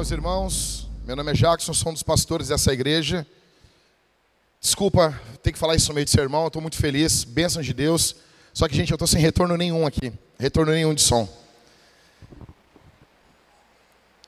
Meus irmãos. Meu nome é Jackson, sou um dos pastores dessa igreja. Desculpa ter que falar isso no meio de sermão, estou muito feliz, bênção de Deus. Só que, gente, eu estou sem retorno nenhum aqui, retorno nenhum de som.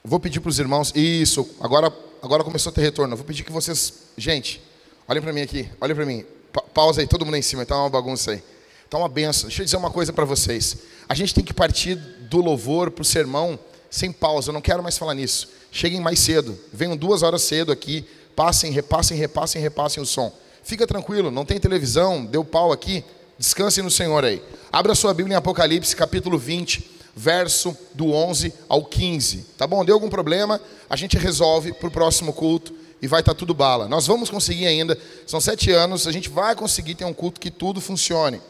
Vou pedir para os irmãos, isso, agora, agora começou a ter retorno. vou pedir que vocês, gente, olhem para mim aqui, olhem para mim. Pa pausa aí, todo mundo aí em cima, está uma bagunça aí. Está uma benção. Deixa eu dizer uma coisa para vocês. A gente tem que partir do louvor para o sermão sem pausa, eu não quero mais falar nisso. Cheguem mais cedo, venham duas horas cedo aqui, passem, repassem, repassem, repassem o som. Fica tranquilo, não tem televisão, deu pau aqui, descansem no Senhor aí. Abra sua Bíblia em Apocalipse, capítulo 20, verso do 11 ao 15. Tá bom? Deu algum problema? A gente resolve para o próximo culto e vai estar tá tudo bala. Nós vamos conseguir ainda, são sete anos, a gente vai conseguir ter um culto que tudo funcione.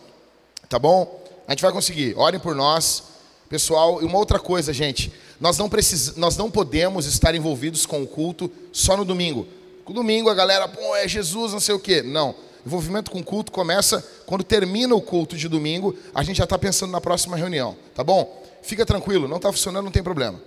Tá bom? A gente vai conseguir. Orem por nós. Pessoal, e uma outra coisa, gente, nós não, precis... nós não podemos estar envolvidos com o culto só no domingo. No domingo a galera, pô, é Jesus, não sei o quê. Não. Envolvimento com o culto começa quando termina o culto de domingo, a gente já está pensando na próxima reunião, tá bom? Fica tranquilo, não está funcionando, não tem problema.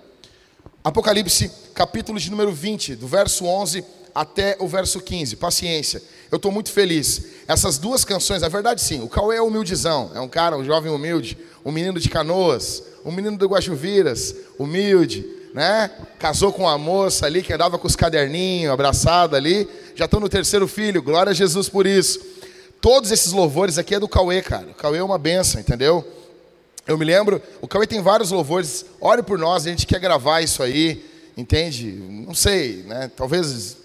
Apocalipse, capítulo de número 20, do verso 11 até o verso 15. Paciência. Eu estou muito feliz. Essas duas canções, a verdade sim, o Cauê é humildizão, é um cara, um jovem humilde, um menino de canoas, um menino do Guajuviras, humilde, né? Casou com uma moça ali que andava com os caderninhos, abraçada ali. Já estão no terceiro filho, glória a Jesus por isso. Todos esses louvores aqui é do Cauê, cara. O Cauê é uma benção, entendeu? Eu me lembro, o Cauê tem vários louvores. Ore por nós, a gente quer gravar isso aí, entende? Não sei, né? Talvez,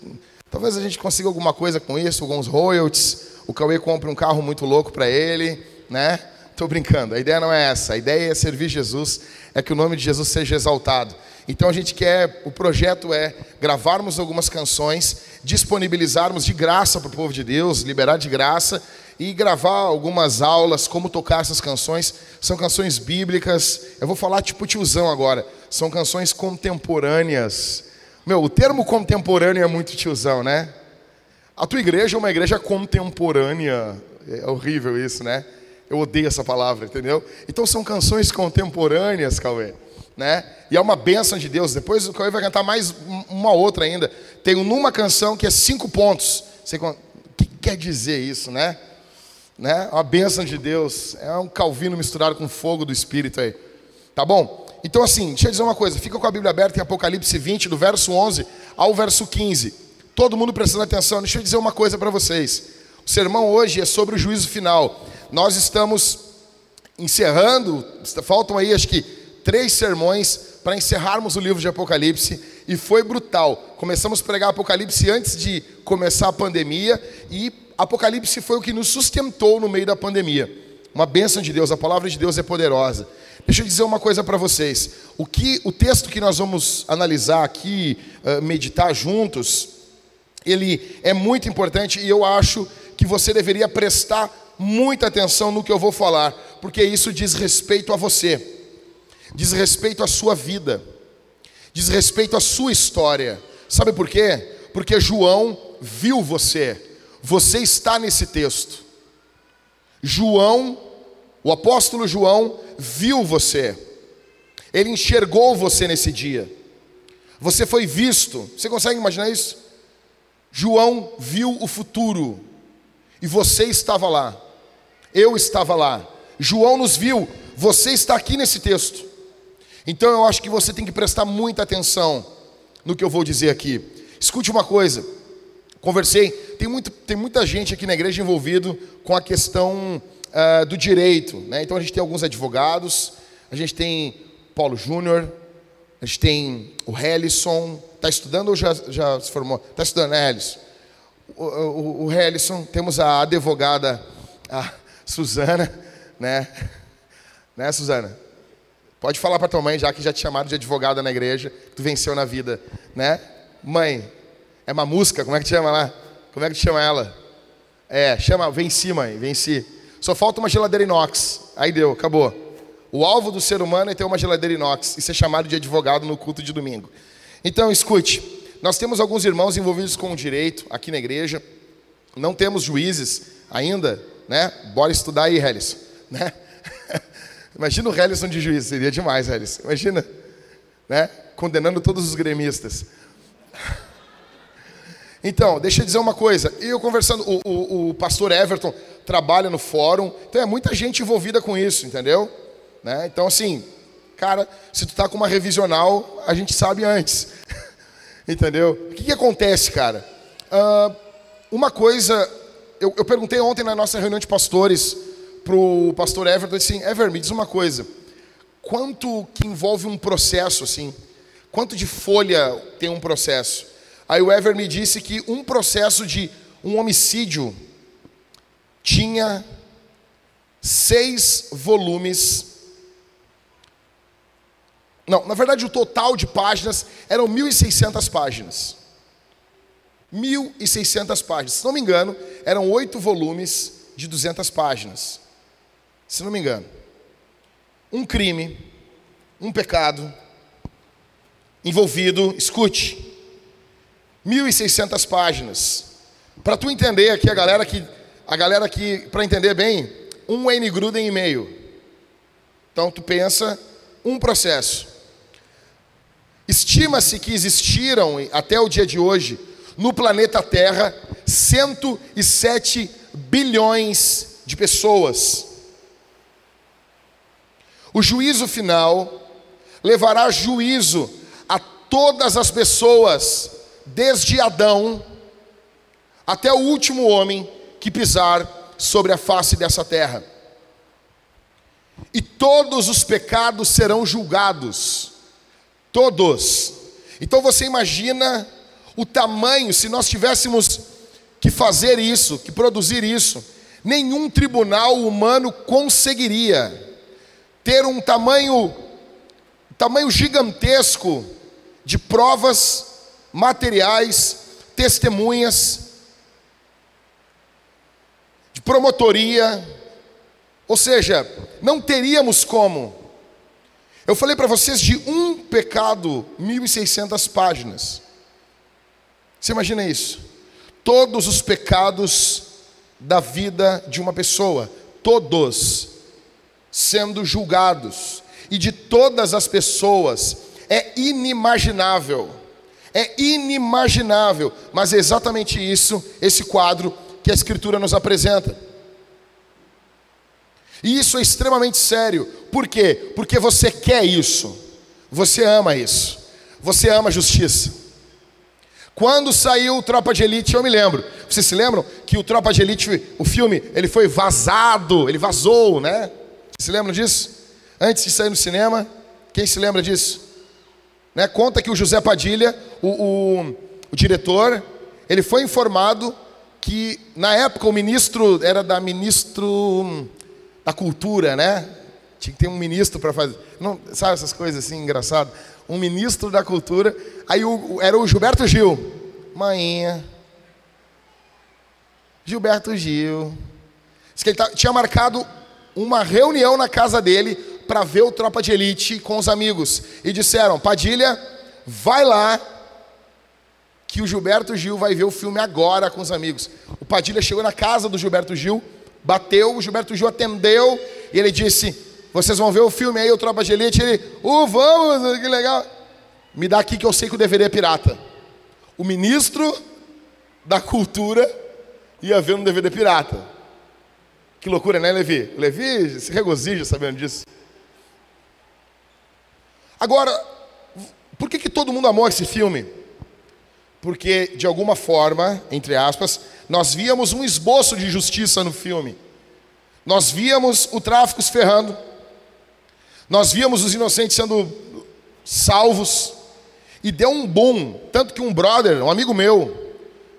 talvez a gente consiga alguma coisa com isso, alguns royalties. O Cauê compra um carro muito louco para ele, né? Estou brincando, a ideia não é essa. A ideia é servir Jesus, é que o nome de Jesus seja exaltado. Então a gente quer, o projeto é gravarmos algumas canções, disponibilizarmos de graça para o povo de Deus, liberar de graça e gravar algumas aulas, como tocar essas canções. São canções bíblicas. Eu vou falar tipo tiozão agora. São canções contemporâneas. Meu, o termo contemporâneo é muito tiozão, né? A tua igreja é uma igreja contemporânea. É horrível isso, né? Eu odeio essa palavra, entendeu? Então são canções contemporâneas, Cauê. Né? E é uma bênção de Deus. Depois o Cauê vai cantar mais uma outra ainda. Tem numa canção que é cinco pontos. O que quer dizer isso, né? né? Uma bênção de Deus. É um calvino misturado com fogo do Espírito aí. Tá bom? Então assim, deixa eu dizer uma coisa. Fica com a Bíblia aberta em Apocalipse 20, do verso 11 ao verso 15. Todo mundo prestando atenção. Deixa eu dizer uma coisa para vocês. O sermão hoje é sobre o juízo final. Nós estamos encerrando, faltam aí acho que três sermões para encerrarmos o livro de Apocalipse e foi brutal. Começamos a pregar Apocalipse antes de começar a pandemia e Apocalipse foi o que nos sustentou no meio da pandemia. Uma bênção de Deus, a palavra de Deus é poderosa. Deixa eu dizer uma coisa para vocês. O que o texto que nós vamos analisar aqui, uh, meditar juntos, ele é muito importante e eu acho que você deveria prestar muita atenção no que eu vou falar, porque isso diz respeito a você, diz respeito à sua vida, diz respeito à sua história. Sabe por quê? Porque João viu você, você está nesse texto. João, o apóstolo João, viu você, ele enxergou você nesse dia, você foi visto, você consegue imaginar isso? João viu o futuro e você estava lá. Eu estava lá. João nos viu. Você está aqui nesse texto. Então eu acho que você tem que prestar muita atenção no que eu vou dizer aqui. Escute uma coisa. Conversei, tem, muito, tem muita gente aqui na igreja envolvido com a questão uh, do direito. Né? Então a gente tem alguns advogados, a gente tem Paulo Júnior, a gente tem o Helison. Está estudando ou já, já se formou? Está estudando, né, Helison? O, o, o Helison, temos a advogada a Suzana, né? Né, Suzana? Pode falar para tua mãe, já que já te chamaram de advogada na igreja, que tu venceu na vida, né? Mãe, é uma música, como é que te chama lá? Como é que te chama ela? É, chama, venci, mãe, venci. Só falta uma geladeira inox. Aí deu, acabou. O alvo do ser humano é ter uma geladeira inox e ser chamado de advogado no culto de domingo. Então, escute, nós temos alguns irmãos envolvidos com o direito aqui na igreja. Não temos juízes ainda, né? Bora estudar aí, Hellis. Né? Imagina o Helison de juiz, seria demais, Hellis. Imagina. né? Condenando todos os gremistas. Então, deixa eu dizer uma coisa. Eu conversando, o, o, o, pastor Everton trabalha no fórum, então é muita gente envolvida com isso, entendeu? Né? Então, assim, cara, se tu tá com uma revisional, a gente sabe antes. entendeu? O que, que acontece, cara? Uh, uma coisa, eu, eu, perguntei ontem na nossa reunião de pastores pro pastor Everton, assim, Ever, me diz uma coisa. Quanto que envolve um processo, assim? Quanto de folha tem um processo? Aí o Ever me disse que um processo de um homicídio tinha seis volumes. Não, na verdade o total de páginas eram 1.600 páginas. 1.600 páginas. Se não me engano, eram oito volumes de 200 páginas. Se não me engano. Um crime, um pecado envolvido, escute, 1.600 páginas. Para tu entender aqui, a galera que, a galera que, para entender bem, um N Gruden e meio. Então tu pensa um processo. Estima-se que existiram até o dia de hoje no planeta Terra 107 bilhões de pessoas. O juízo final levará juízo a todas as pessoas desde Adão até o último homem que pisar sobre a face dessa terra. E todos os pecados serão julgados. Todos. Então você imagina o tamanho, se nós tivéssemos que fazer isso, que produzir isso, nenhum tribunal humano conseguiria ter um tamanho tamanho gigantesco de provas materiais, testemunhas, promotoria, ou seja, não teríamos como. Eu falei para vocês de um pecado, 1.600 páginas. Você imagina isso? Todos os pecados da vida de uma pessoa, todos sendo julgados, e de todas as pessoas, é inimaginável é inimaginável, mas é exatamente isso, esse quadro que a Escritura nos apresenta. E isso é extremamente sério. Por quê? Porque você quer isso. Você ama isso. Você ama a justiça. Quando saiu o Tropa de Elite, eu me lembro. Vocês se lembram que o Tropa de Elite, o filme, ele foi vazado, ele vazou, né? Vocês se lembram disso? Antes de sair no cinema, quem se lembra disso? Né? Conta que o José Padilha, o, o, o diretor, ele foi informado que na época o ministro era da ministro da cultura, né? Tinha que ter um ministro para fazer, não, sabe essas coisas assim engraçado. Um ministro da cultura. Aí o, era o Gilberto Gil, Mainha, Gilberto Gil. Diz que ele tá, tinha marcado uma reunião na casa dele para ver o Tropa de Elite com os amigos. E disseram: Padilha, vai lá, que o Gilberto Gil vai ver o filme agora com os amigos. O Padilha chegou na casa do Gilberto Gil, bateu, o Gilberto Gil atendeu, e ele disse: Vocês vão ver o filme aí, o Tropa de Elite? Ele, uh, vamos, que legal. Me dá aqui que eu sei que o DVD é pirata. O ministro da cultura ia ver um DVD pirata. Que loucura, né, Levi? Levi se regozija sabendo disso. Agora, por que, que todo mundo amou esse filme? Porque, de alguma forma, entre aspas, nós víamos um esboço de justiça no filme. Nós víamos o tráfico se ferrando. Nós víamos os inocentes sendo salvos. E deu um boom. Tanto que um brother, um amigo meu,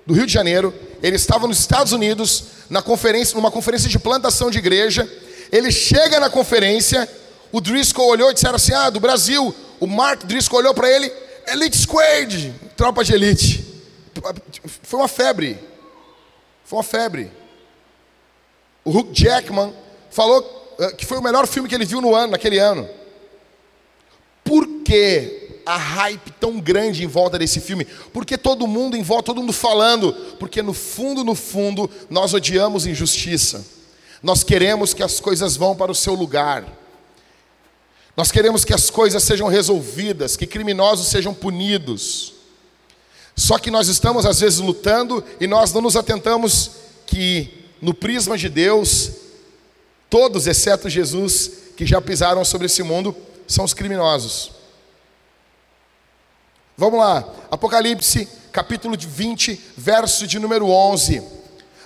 do Rio de Janeiro, ele estava nos Estados Unidos, na conferência, numa conferência de plantação de igreja. Ele chega na conferência o Driscoll olhou e disseram assim: Ah, do Brasil. O Mark Driscoll olhou para ele: Elite Squad, tropa de elite. Foi uma febre. Foi uma febre. O Hugh Jackman falou eh, que foi o melhor filme que ele viu no ano, naquele ano. Por que a hype tão grande em volta desse filme? Porque todo mundo em volta, todo mundo falando. Porque no fundo, no fundo, nós odiamos injustiça. Nós queremos que as coisas vão para o seu lugar. Nós queremos que as coisas sejam resolvidas, que criminosos sejam punidos. Só que nós estamos às vezes lutando e nós não nos atentamos que no prisma de Deus, todos, exceto Jesus, que já pisaram sobre esse mundo, são os criminosos. Vamos lá, Apocalipse, capítulo 20, verso de número 11.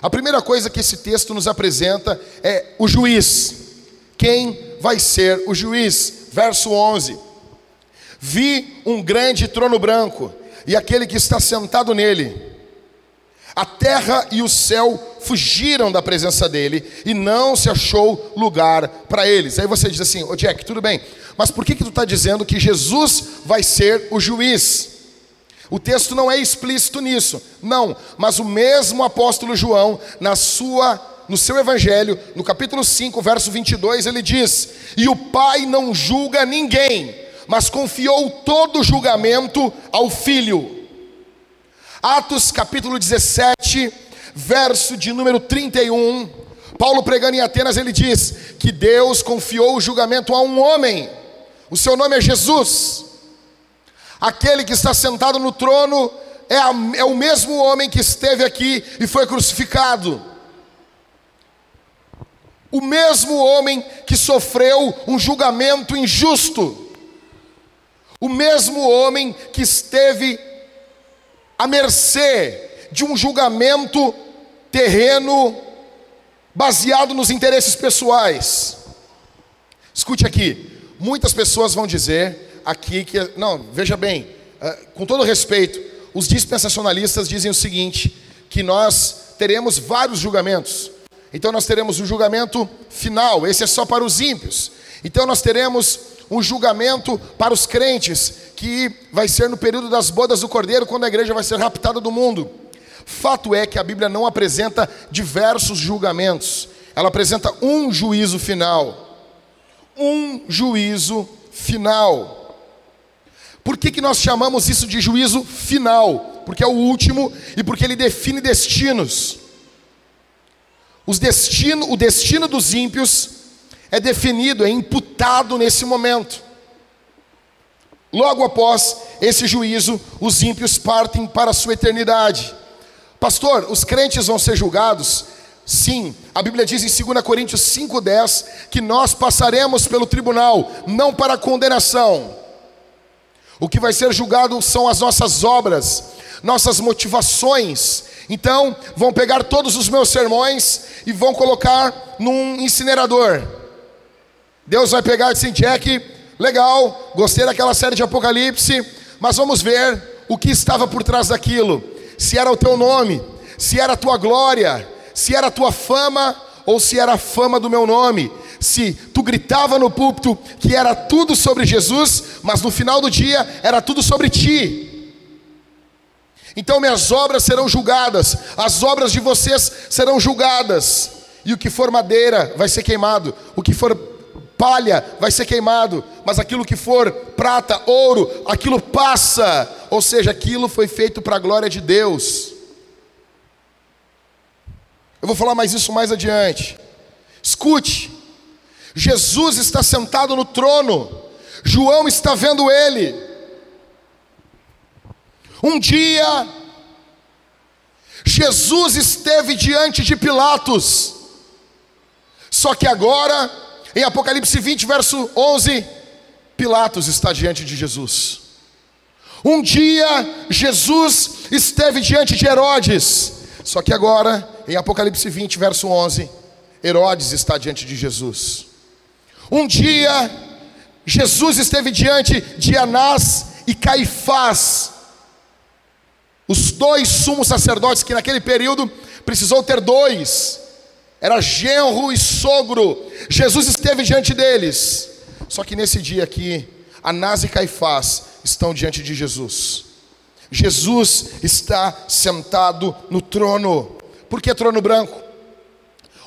A primeira coisa que esse texto nos apresenta é o juiz. Quem vai ser o juiz? Verso 11. Vi um grande trono branco e aquele que está sentado nele. A terra e o céu fugiram da presença dele e não se achou lugar para eles. Aí você diz assim, ô Jack, tudo bem, mas por que, que tu está dizendo que Jesus vai ser o juiz? O texto não é explícito nisso, não, mas o mesmo apóstolo João, na sua no seu evangelho, no capítulo 5, verso 22, ele diz: "E o Pai não julga ninguém, mas confiou todo o julgamento ao Filho." Atos capítulo 17, verso de número 31, Paulo pregando em Atenas, ele diz que Deus confiou o julgamento a um homem. O seu nome é Jesus. Aquele que está sentado no trono é, a, é o mesmo homem que esteve aqui e foi crucificado. O mesmo homem que sofreu um julgamento injusto. O mesmo homem que esteve à mercê de um julgamento terreno baseado nos interesses pessoais. Escute aqui, muitas pessoas vão dizer aqui que, não, veja bem, eh, com todo respeito, os dispensacionalistas dizem o seguinte: que nós teremos vários julgamentos. Então nós teremos um julgamento final, esse é só para os ímpios. Então nós teremos um julgamento para os crentes, que vai ser no período das bodas do cordeiro, quando a igreja vai ser raptada do mundo. Fato é que a Bíblia não apresenta diversos julgamentos, ela apresenta um juízo final. Um juízo final. Por que, que nós chamamos isso de juízo final? Porque é o último e porque ele define destinos. Destino, o destino dos ímpios é definido, é imputado nesse momento. Logo após esse juízo, os ímpios partem para a sua eternidade. Pastor, os crentes vão ser julgados? Sim, a Bíblia diz em 2 Coríntios 5,10 que nós passaremos pelo tribunal, não para condenação. O que vai ser julgado são as nossas obras, nossas motivações. Então, vão pegar todos os meus sermões e vão colocar num incinerador. Deus vai pegar e dizer, Jack, legal, gostei daquela série de Apocalipse, mas vamos ver o que estava por trás daquilo se era o teu nome, se era a tua glória, se era a tua fama ou se era a fama do meu nome. Se tu gritava no púlpito que era tudo sobre Jesus, mas no final do dia era tudo sobre ti. Então minhas obras serão julgadas, as obras de vocês serão julgadas, e o que for madeira vai ser queimado, o que for palha vai ser queimado, mas aquilo que for prata, ouro, aquilo passa, ou seja, aquilo foi feito para a glória de Deus. Eu vou falar mais isso mais adiante. Escute, Jesus está sentado no trono, João está vendo ele. Um dia, Jesus esteve diante de Pilatos, só que agora, em Apocalipse 20, verso 11, Pilatos está diante de Jesus. Um dia Jesus esteve diante de Herodes, só que agora, em Apocalipse 20, verso 11, Herodes está diante de Jesus. Um dia Jesus esteve diante de Anás e Caifás, os dois sumos sacerdotes que naquele período precisou ter dois, era genro e sogro. Jesus esteve diante deles. Só que nesse dia aqui, Anás e Caifás estão diante de Jesus. Jesus está sentado no trono. Por que trono branco?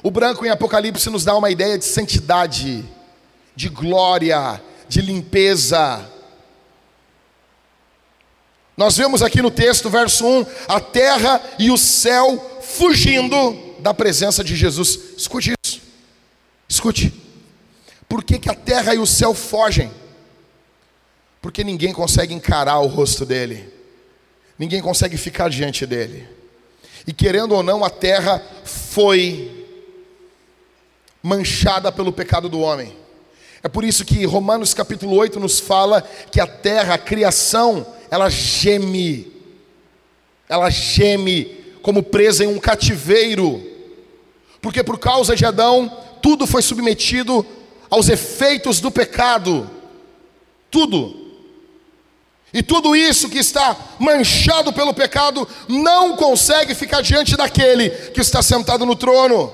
O branco em Apocalipse nos dá uma ideia de santidade, de glória, de limpeza. Nós vemos aqui no texto, verso 1, a terra e o céu fugindo da presença de Jesus. Escute isso. Escute. Por que, que a terra e o céu fogem? Porque ninguém consegue encarar o rosto dele, ninguém consegue ficar diante dele. E querendo ou não, a terra foi manchada pelo pecado do homem. É por isso que Romanos capítulo 8 nos fala que a terra, a criação, ela geme, ela geme como presa em um cativeiro, porque por causa de Adão, tudo foi submetido aos efeitos do pecado, tudo. E tudo isso que está manchado pelo pecado não consegue ficar diante daquele que está sentado no trono.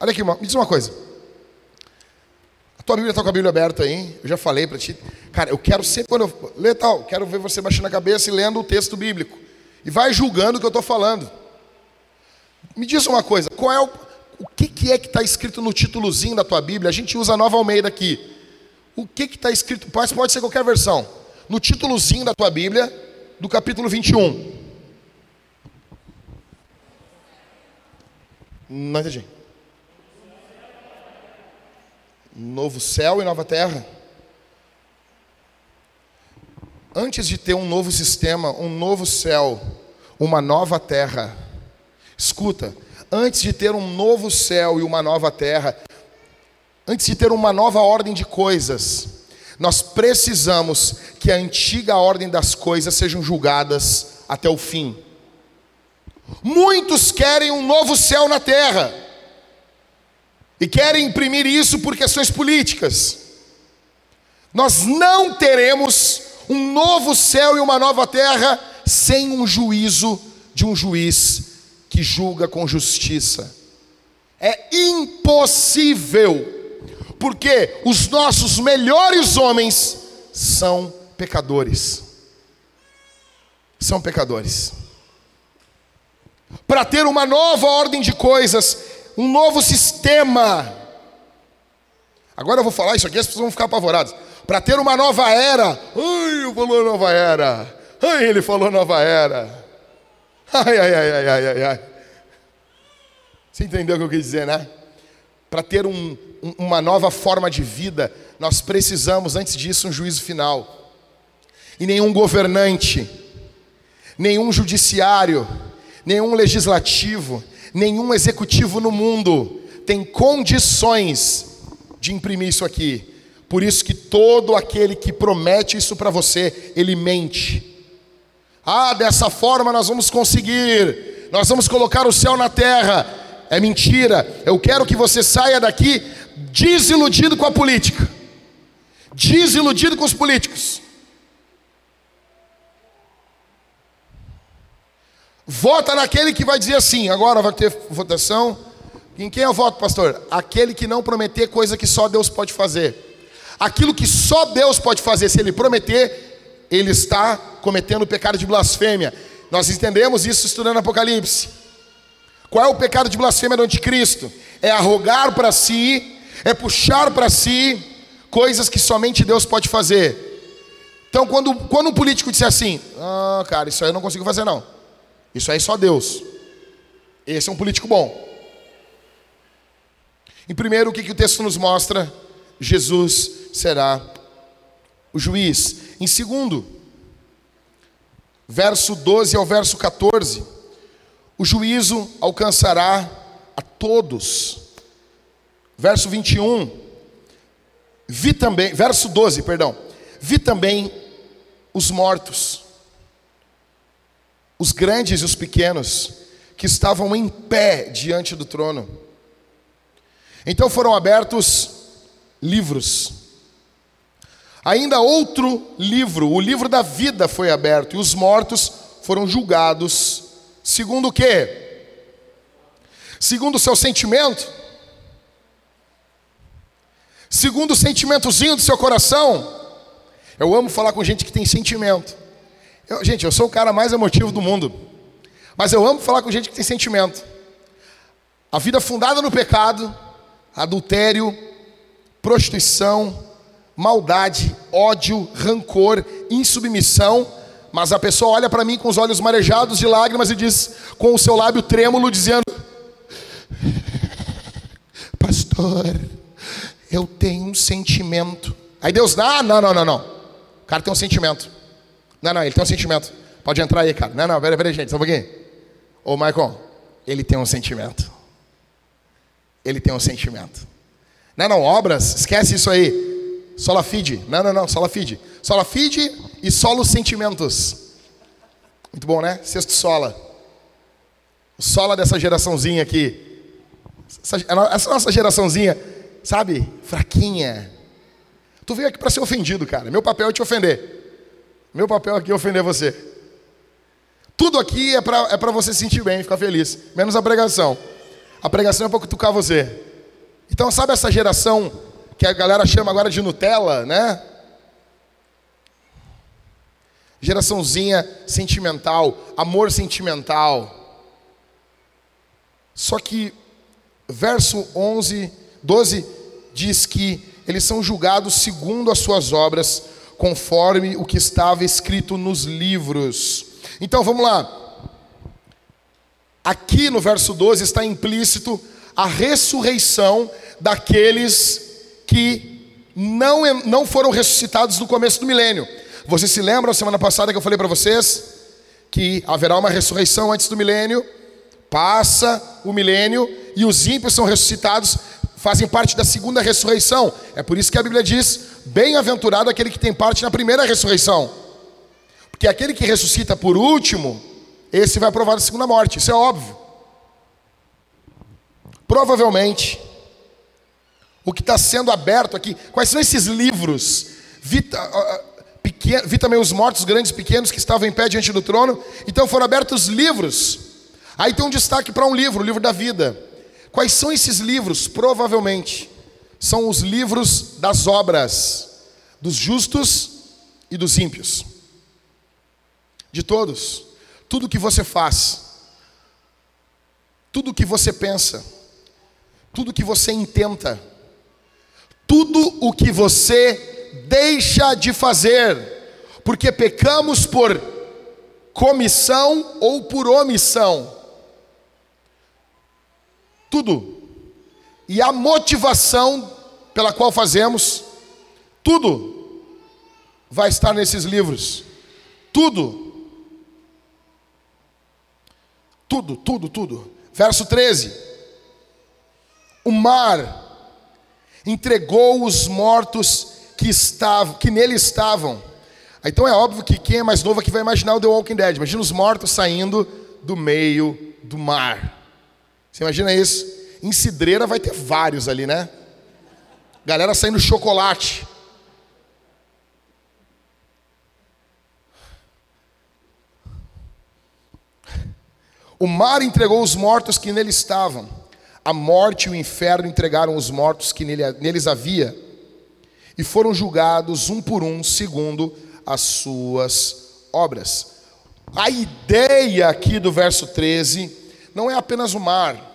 Olha aqui, me diz uma coisa. Tua Bíblia está com a Bíblia aberta aí, eu já falei para ti. Cara, eu quero sempre, quando eu ler tal, quero ver você baixando a cabeça e lendo o texto bíblico. E vai julgando o que eu estou falando. Me diz uma coisa, qual é o, o que, que é que está escrito no títulozinho da tua Bíblia? A gente usa a Nova Almeida aqui. O que está escrito? Pode ser qualquer versão. No títulozinho da tua Bíblia, do capítulo 21. Não entendi. Novo céu e nova terra. Antes de ter um novo sistema, um novo céu, uma nova terra. Escuta, antes de ter um novo céu e uma nova terra, Antes de ter uma nova ordem de coisas, nós precisamos que a antiga ordem das coisas sejam julgadas até o fim. Muitos querem um novo céu na terra e querem imprimir isso por questões políticas. Nós não teremos um novo céu e uma nova terra sem um juízo de um juiz que julga com justiça. É impossível porque os nossos melhores homens são pecadores. São pecadores. Para ter uma nova ordem de coisas, um novo sistema. Agora eu vou falar isso aqui, as pessoas vão ficar apavoradas. Para ter uma nova era. Ai, eu falou nova era. Ai, ele falou nova era. Ai, ai, ai, ai, ai, ai. Você entendeu o que eu quis dizer, né? Para ter um, uma nova forma de vida, nós precisamos, antes disso, um juízo final. E nenhum governante, nenhum judiciário, nenhum legislativo, nenhum executivo no mundo tem condições de imprimir isso aqui. Por isso que todo aquele que promete isso para você, ele mente. Ah, dessa forma nós vamos conseguir. Nós vamos colocar o céu na terra. É mentira. Eu quero que você saia daqui desiludido com a política, desiludido com os políticos. Vota naquele que vai dizer assim: agora vai ter votação. Em quem eu voto, pastor? Aquele que não prometer coisa que só Deus pode fazer. Aquilo que só Deus pode fazer, se ele prometer, ele está cometendo o pecado de blasfêmia. Nós entendemos isso estudando Apocalipse. Qual é o pecado de blasfêmia do anticristo? É arrogar para si é puxar para si coisas que somente Deus pode fazer. Então, quando, quando um político disser assim, ah, cara, isso aí eu não consigo fazer, não. Isso aí é só Deus. Esse é um político bom. Em primeiro, o que, que o texto nos mostra? Jesus será o juiz. Em segundo, verso 12 ao verso 14, o juízo alcançará a todos verso 21. Vi também, verso 12, perdão. Vi também os mortos, os grandes e os pequenos, que estavam em pé diante do trono. Então foram abertos livros. Ainda outro livro, o livro da vida foi aberto, e os mortos foram julgados, segundo o quê? Segundo o seu sentimento, Segundo o sentimentozinho do seu coração. Eu amo falar com gente que tem sentimento. Eu, gente, eu sou o cara mais emotivo do mundo. Mas eu amo falar com gente que tem sentimento. A vida fundada no pecado, adultério, prostituição, maldade, ódio, rancor, insubmissão. Mas a pessoa olha para mim com os olhos marejados de lágrimas e diz, com o seu lábio trêmulo, dizendo: Pastor, Eu tenho um sentimento. Aí Deus, ah, não, não, não, não. O cara tem um sentimento. Não, não, ele tem um sentimento. Pode entrar aí, cara. Não, não, peraí, peraí, gente, só um pouquinho. Ô, Michael, ele tem um sentimento. Ele tem um sentimento. Não, não, obras, esquece isso aí. Sola fide. Não, não, não, sola fide. Sola fide e solo sentimentos. Muito bom, né? Sexto sola. O sola dessa geraçãozinha aqui. Essa, essa nossa geraçãozinha, sabe? Fraquinha. Tu veio aqui para ser ofendido, cara. Meu papel é te ofender. Meu papel aqui é ofender você. Tudo aqui é para é você se sentir bem, ficar feliz. Menos a pregação. A pregação é para cutucar você. Então, sabe essa geração que a galera chama agora de Nutella, né? Geraçãozinha sentimental, amor sentimental. Só que verso 11, 12 diz que eles são julgados segundo as suas obras, conforme o que estava escrito nos livros. Então vamos lá. Aqui no verso 12 está implícito a ressurreição daqueles que não, não foram ressuscitados no começo do milênio. Vocês se lembram semana passada que eu falei para vocês que haverá uma ressurreição antes do milênio? Passa o milênio e os ímpios são ressuscitados, fazem parte da segunda ressurreição. É por isso que a Bíblia diz: bem-aventurado aquele que tem parte na primeira ressurreição. Porque aquele que ressuscita por último, esse vai provar a segunda morte, isso é óbvio. Provavelmente, o que está sendo aberto aqui, quais são esses livros? Vi, pequeno, vi também os mortos grandes e pequenos que estavam em pé diante do trono, então foram abertos livros. Aí tem um destaque para um livro, o livro da vida. Quais são esses livros? Provavelmente são os livros das obras dos justos e dos ímpios. De todos. Tudo que você faz, tudo que você pensa, tudo que você intenta, tudo o que você deixa de fazer, porque pecamos por comissão ou por omissão. Tudo. E a motivação pela qual fazemos, tudo vai estar nesses livros. Tudo. Tudo, tudo, tudo. Verso 13. O mar entregou os mortos que estavam, que nele estavam. Então é óbvio que quem é mais novo aqui vai imaginar o The Walking Dead. Imagina os mortos saindo do meio do mar. Você imagina isso? Em Cidreira vai ter vários ali, né? Galera saindo chocolate. O mar entregou os mortos que nele estavam. A morte e o inferno entregaram os mortos que nele, neles havia. E foram julgados um por um, segundo as suas obras. A ideia aqui do verso 13 não é apenas o mar.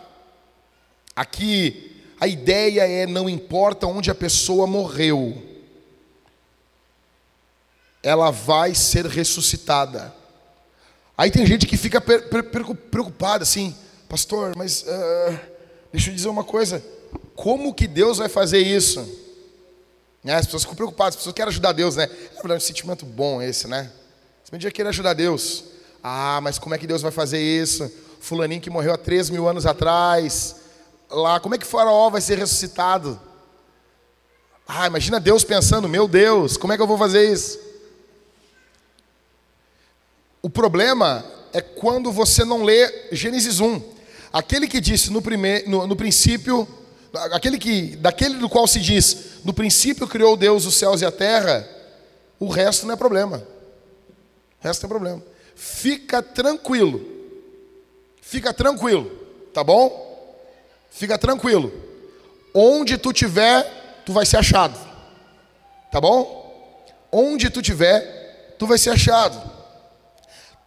Aqui a ideia é não importa onde a pessoa morreu, ela vai ser ressuscitada. Aí tem gente que fica preocupada assim, pastor, mas uh, deixa eu dizer uma coisa: como que Deus vai fazer isso? Né, as pessoas ficam preocupadas, as pessoas querem ajudar Deus, né? É um sentimento bom esse, né? Você dia querer ajudar Deus. Ah, mas como é que Deus vai fazer isso? Fulaninho que morreu há 3 mil anos atrás, lá, como é que Faraó vai ser ressuscitado? Ah, imagina Deus pensando, meu Deus, como é que eu vou fazer isso? O problema é quando você não lê Gênesis 1. Aquele que disse no, primeir, no, no princípio, aquele que, daquele do qual se diz, no princípio criou Deus os céus e a terra, o resto não é problema. O resto não é problema. Fica tranquilo. Fica tranquilo, tá bom? Fica tranquilo. Onde tu tiver, tu vai ser achado. Tá bom? Onde tu tiver, tu vai ser achado.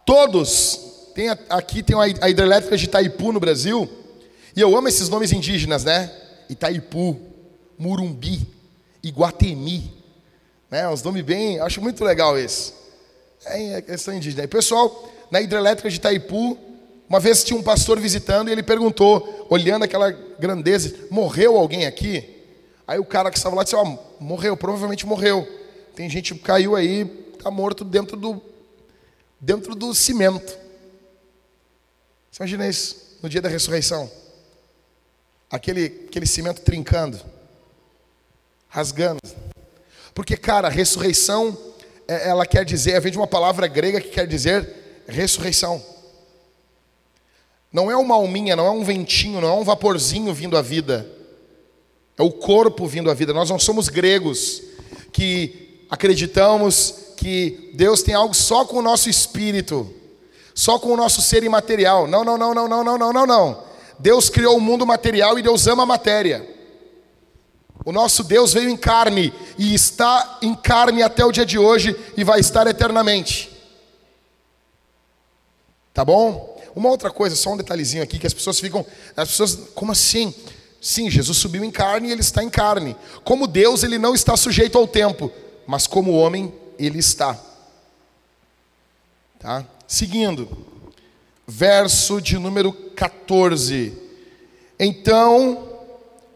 Todos, tem aqui tem a hidrelétrica de Itaipu no Brasil, e eu amo esses nomes indígenas, né? Itaipu, Murumbi, Iguatemi, né? Uns nomes bem, acho muito legal esse. É, é questão indígena. E pessoal, na hidrelétrica de Itaipu, uma vez tinha um pastor visitando e ele perguntou, olhando aquela grandeza: morreu alguém aqui? Aí o cara que estava lá disse: Ó, morreu, provavelmente morreu. Tem gente que caiu aí, está morto dentro do, dentro do cimento. Você imagina isso no dia da ressurreição? Aquele, aquele cimento trincando, rasgando. Porque, cara, ressurreição, é, ela quer dizer, vem de uma palavra grega que quer dizer ressurreição. Não é uma alminha, não é um ventinho, não é um vaporzinho vindo à vida. É o corpo vindo à vida. Nós não somos gregos que acreditamos que Deus tem algo só com o nosso espírito, só com o nosso ser imaterial. Não, não, não, não, não, não, não, não, não. Deus criou o mundo material e Deus ama a matéria. O nosso Deus veio em carne e está em carne até o dia de hoje e vai estar eternamente. Tá bom? Uma outra coisa, só um detalhezinho aqui que as pessoas ficam, as pessoas, como assim? Sim, Jesus subiu em carne e ele está em carne. Como Deus, ele não está sujeito ao tempo, mas como homem, ele está. Tá? Seguindo, verso de número 14. Então,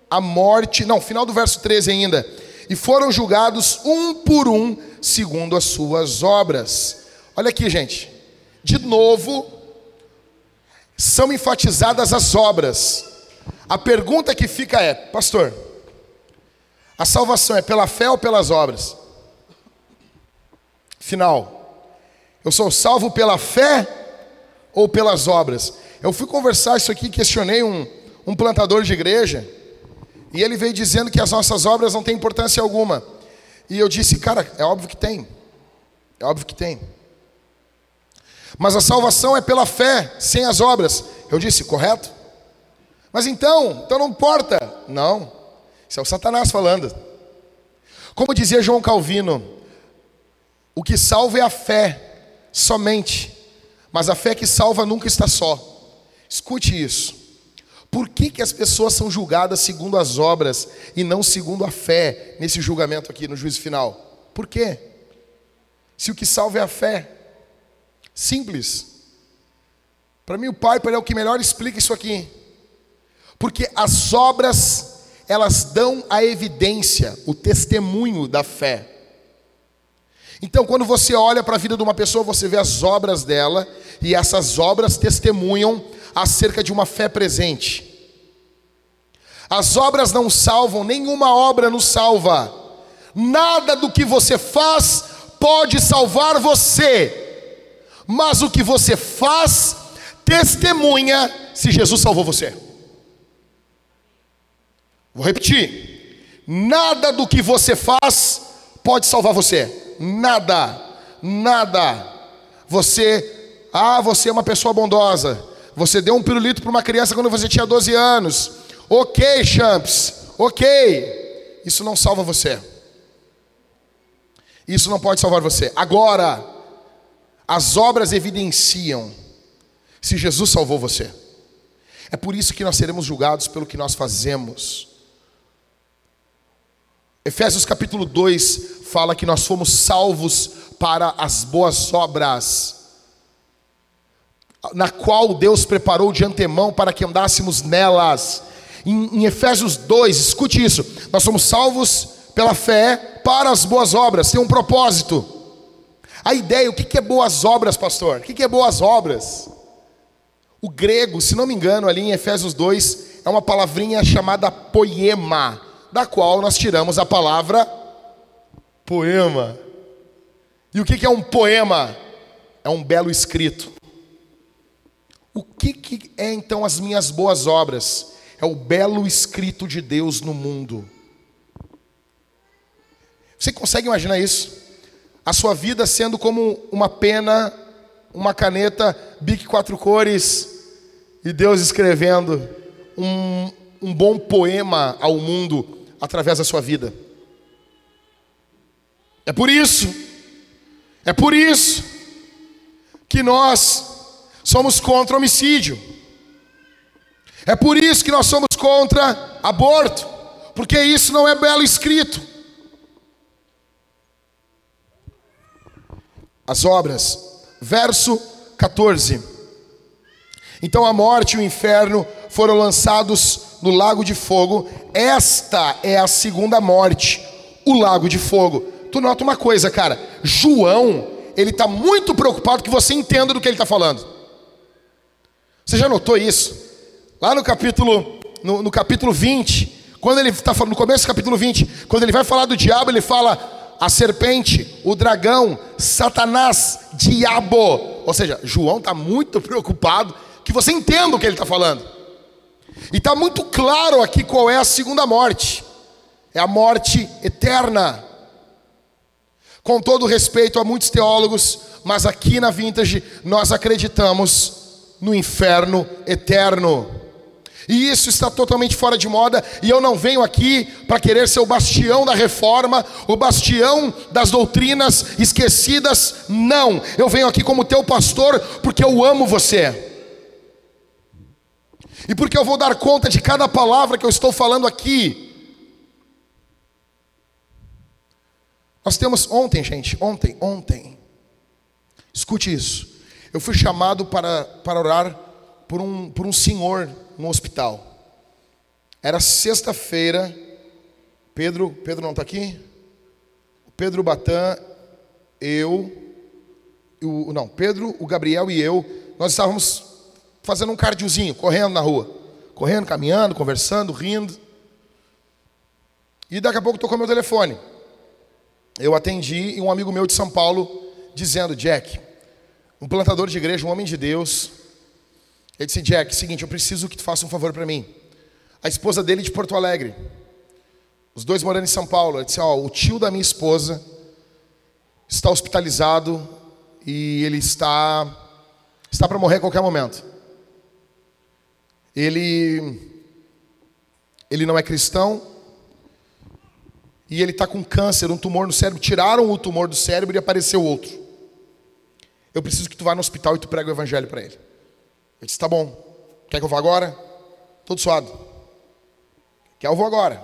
a morte, não, final do verso 13 ainda. E foram julgados um por um, segundo as suas obras. Olha aqui, gente. De novo, são enfatizadas as obras. A pergunta que fica é, pastor, a salvação é pela fé ou pelas obras? Final. Eu sou salvo pela fé ou pelas obras? Eu fui conversar isso aqui, questionei um, um plantador de igreja, e ele veio dizendo que as nossas obras não têm importância alguma. E eu disse, cara, é óbvio que tem. É óbvio que tem. Mas a salvação é pela fé, sem as obras. Eu disse, correto? Mas então, então não importa. Não, isso é o Satanás falando. Como dizia João Calvino, o que salva é a fé, somente. Mas a fé que salva nunca está só. Escute isso. Por que, que as pessoas são julgadas segundo as obras e não segundo a fé nesse julgamento aqui no juízo final? Por quê? Se o que salva é a fé. Simples. Para mim, o Pai é o que melhor explica isso aqui. Porque as obras, elas dão a evidência, o testemunho da fé. Então, quando você olha para a vida de uma pessoa, você vê as obras dela, e essas obras testemunham acerca de uma fé presente. As obras não salvam, nenhuma obra nos salva. Nada do que você faz pode salvar você, mas o que você faz testemunha se Jesus salvou você. Vou repetir: nada do que você faz pode salvar você. Nada, nada. Você, ah, você é uma pessoa bondosa. Você deu um pirulito para uma criança quando você tinha 12 anos. Ok, champs, ok. Isso não salva você. Isso não pode salvar você. Agora, as obras evidenciam se Jesus salvou você. É por isso que nós seremos julgados pelo que nós fazemos. Efésios capítulo 2 fala que nós fomos salvos para as boas obras, na qual Deus preparou de antemão para que andássemos nelas. Em, em Efésios 2, escute isso: nós somos salvos pela fé para as boas obras, tem um propósito. A ideia, o que é boas obras, pastor? O que é boas obras? O grego, se não me engano, ali em Efésios 2, é uma palavrinha chamada poema da qual nós tiramos a palavra poema. E o que é um poema? É um belo escrito. O que é então as minhas boas obras? É o belo escrito de Deus no mundo. Você consegue imaginar isso? A sua vida sendo como uma pena, uma caneta, bique quatro cores, e Deus escrevendo um, um bom poema ao mundo através da sua vida. É por isso, é por isso que nós somos contra homicídio. É por isso que nós somos contra aborto, porque isso não é belo escrito. As obras, verso 14. Então a morte e o inferno foram lançados no lago de fogo. Esta é a segunda morte, o lago de fogo. Tu nota uma coisa, cara. João, ele está muito preocupado que você entenda do que ele está falando. Você já notou isso? Lá no capítulo, no, no capítulo 20, quando ele está falando, no começo do capítulo 20, quando ele vai falar do diabo, ele fala a serpente, o dragão, Satanás, diabo. Ou seja, João está muito preocupado que você entenda o que ele está falando. E está muito claro aqui qual é a segunda morte: é a morte eterna. Com todo respeito a muitos teólogos, mas aqui na Vintage nós acreditamos no inferno eterno. E isso está totalmente fora de moda, e eu não venho aqui para querer ser o bastião da reforma, o bastião das doutrinas esquecidas, não. Eu venho aqui como teu pastor porque eu amo você. E porque eu vou dar conta de cada palavra que eu estou falando aqui. Nós temos ontem, gente, ontem, ontem. Escute isso. Eu fui chamado para, para orar por um, por um senhor no hospital. Era sexta-feira. Pedro, Pedro não está aqui? Pedro Batan, eu, o, não, Pedro, o Gabriel e eu, nós estávamos fazendo um cardiozinho, correndo na rua. Correndo, caminhando, conversando, rindo. E daqui a pouco tocou meu telefone. Eu atendi e um amigo meu de São Paulo dizendo, Jack, um plantador de igreja, um homem de Deus. Ele disse, Jack, seguinte, eu preciso que tu faça um favor para mim. A esposa dele de Porto Alegre. Os dois morando em São Paulo. Ele disse, ó, o tio da minha esposa está hospitalizado e ele está está para morrer a qualquer momento. Ele ele não é cristão e ele está com câncer, um tumor no cérebro. Tiraram o tumor do cérebro e apareceu outro. Eu preciso que tu vá no hospital e tu prega o evangelho para ele. Eu disse, tá bom. Quer que eu vá agora? Todo suado. Quer eu vou agora.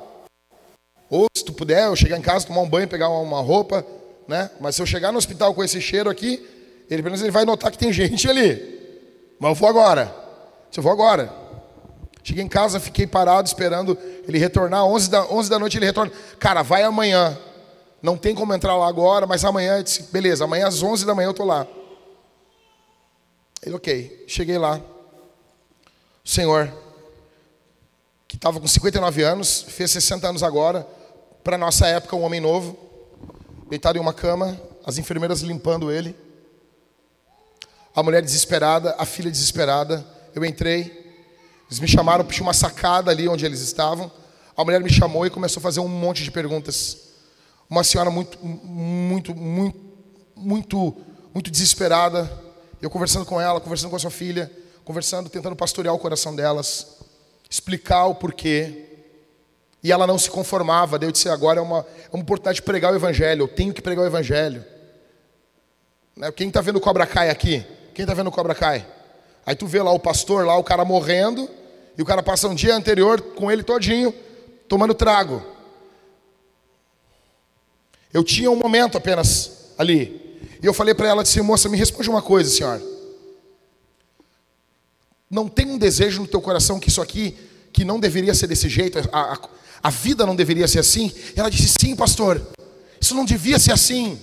Ou se tu puder, eu chegar em casa, tomar um banho, pegar uma roupa, né? Mas se eu chegar no hospital com esse cheiro aqui, ele pelo menos ele vai notar que tem gente ali. Mas eu vou agora. Se eu vou agora. Cheguei em casa, fiquei parado esperando ele retornar. 11 da, 11 da noite ele retorna. Cara, vai amanhã. Não tem como entrar lá agora, mas amanhã, disse, beleza, amanhã às 11 da manhã eu estou lá. Ele, ok. Cheguei lá. O senhor, que estava com 59 anos, fez 60 anos agora, para nossa época, um homem novo, deitado em uma cama, as enfermeiras limpando ele. A mulher desesperada, a filha desesperada. Eu entrei, eles me chamaram, tinha uma sacada ali onde eles estavam. A mulher me chamou e começou a fazer um monte de perguntas. Uma senhora muito, muito, muito, muito, muito desesperada. Eu conversando com ela, conversando com a sua filha, conversando, tentando pastorear o coração delas, explicar o porquê. E ela não se conformava. Eu disse: agora é uma, é uma oportunidade de pregar o Evangelho. Eu tenho que pregar o Evangelho. Né, quem está vendo Cobra Cai aqui? Quem está vendo Cobra Cai? Aí tu vê lá o pastor, lá o cara morrendo, e o cara passa um dia anterior com ele todinho, tomando trago. Eu tinha um momento apenas ali. E eu falei para ela, disse, moça, me responde uma coisa, senhora. Não tem um desejo no teu coração que isso aqui, que não deveria ser desse jeito, a, a, a vida não deveria ser assim? E ela disse, sim, pastor, isso não devia ser assim.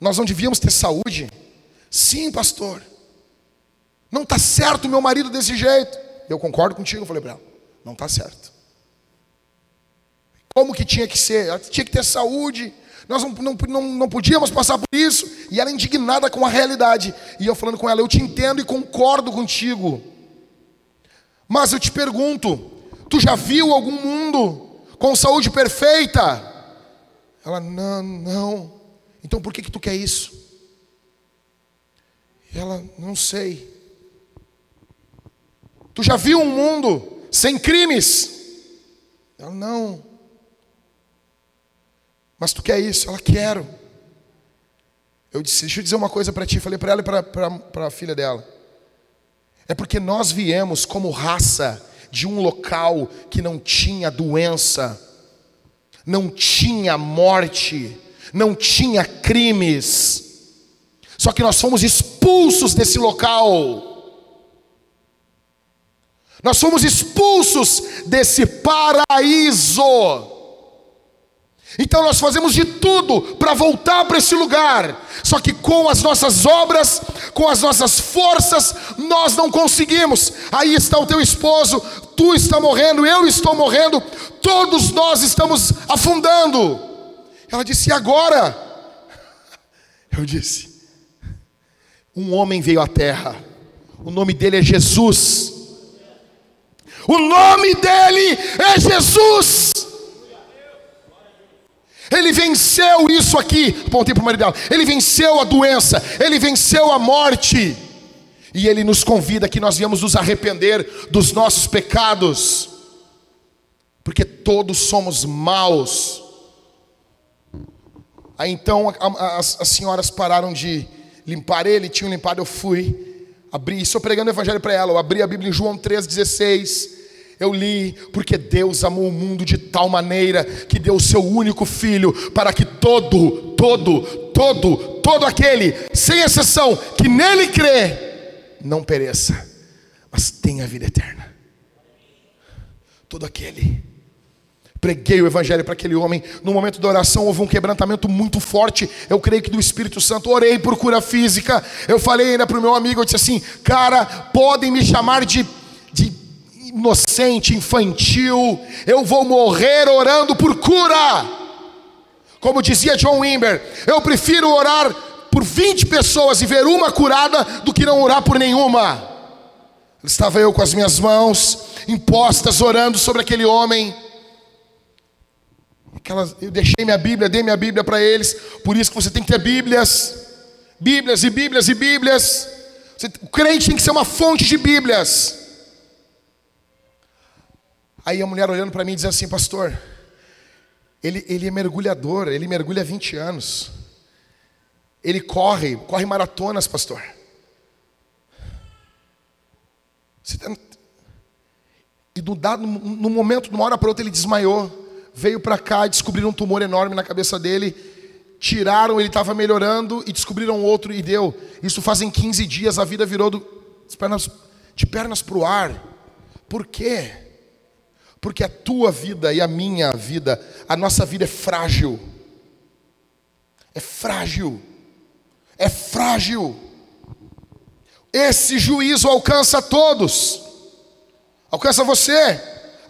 Nós não devíamos ter saúde? Sim, pastor. Não está certo meu marido desse jeito. Eu concordo contigo, eu falei para ela. Não está certo. Como que tinha que ser? Ela tinha que ter saúde. Nós não, não, não, não podíamos passar por isso. E ela indignada com a realidade. E eu falando com ela, eu te entendo e concordo contigo. Mas eu te pergunto, tu já viu algum mundo com saúde perfeita? Ela, não, não. Então por que, que tu quer isso? Ela, não sei. Tu já viu um mundo sem crimes? Ela, não. Mas tu quer isso? Ela, quero. Eu disse, deixa eu dizer uma coisa para ti. Falei para ela e para a filha dela. É porque nós viemos como raça de um local que não tinha doença, não tinha morte, não tinha crimes. Só que nós fomos expulsos desse local. Nós fomos expulsos desse paraíso. Então nós fazemos de tudo para voltar para esse lugar. Só que com as nossas obras, com as nossas forças, nós não conseguimos. Aí está o teu esposo, tu está morrendo, eu estou morrendo, todos nós estamos afundando. Ela disse: "E agora?" Eu disse: "Um homem veio à terra. O nome dele é Jesus." O nome dele é Jesus. Ele venceu isso aqui. Apontei para o marido dela. Ele venceu a doença. Ele venceu a morte. E ele nos convida que nós viemos nos arrepender dos nossos pecados. Porque todos somos maus. Aí então as, as senhoras pararam de limpar ele, tinham limpado, eu fui. Abri, estou pregando o evangelho para ela. Eu abri a Bíblia em João 3,16 eu li, porque Deus amou o mundo de tal maneira que deu o seu único filho para que todo, todo, todo, todo aquele, sem exceção, que nele crê, não pereça, mas tenha vida eterna. Todo aquele. Preguei o evangelho para aquele homem. No momento da oração houve um quebrantamento muito forte. Eu creio que do Espírito Santo. Orei por cura física. Eu falei ainda para o meu amigo, eu disse assim: "Cara, podem me chamar de inocente, infantil, eu vou morrer orando por cura. Como dizia John Wimber, eu prefiro orar por 20 pessoas e ver uma curada do que não orar por nenhuma. Estava eu com as minhas mãos impostas orando sobre aquele homem. Aquelas, eu deixei minha Bíblia, dei minha Bíblia para eles. Por isso que você tem que ter Bíblias, Bíblias e Bíblias e Bíblias. Você, o crente tem que ser uma fonte de Bíblias. Aí a mulher olhando para mim diz assim, pastor, ele, ele é mergulhador, ele mergulha há 20 anos. Ele corre, corre maratonas, pastor. Tá... E no, dado, no momento, de uma hora para outra, ele desmaiou. Veio para cá e descobriram um tumor enorme na cabeça dele. Tiraram, ele estava melhorando e descobriram outro e deu. Isso fazem 15 dias, a vida virou do, de pernas, de pernas para o ar. Por quê? Porque a tua vida e a minha vida, a nossa vida é frágil. É frágil. É frágil. Esse juízo alcança todos. Alcança você,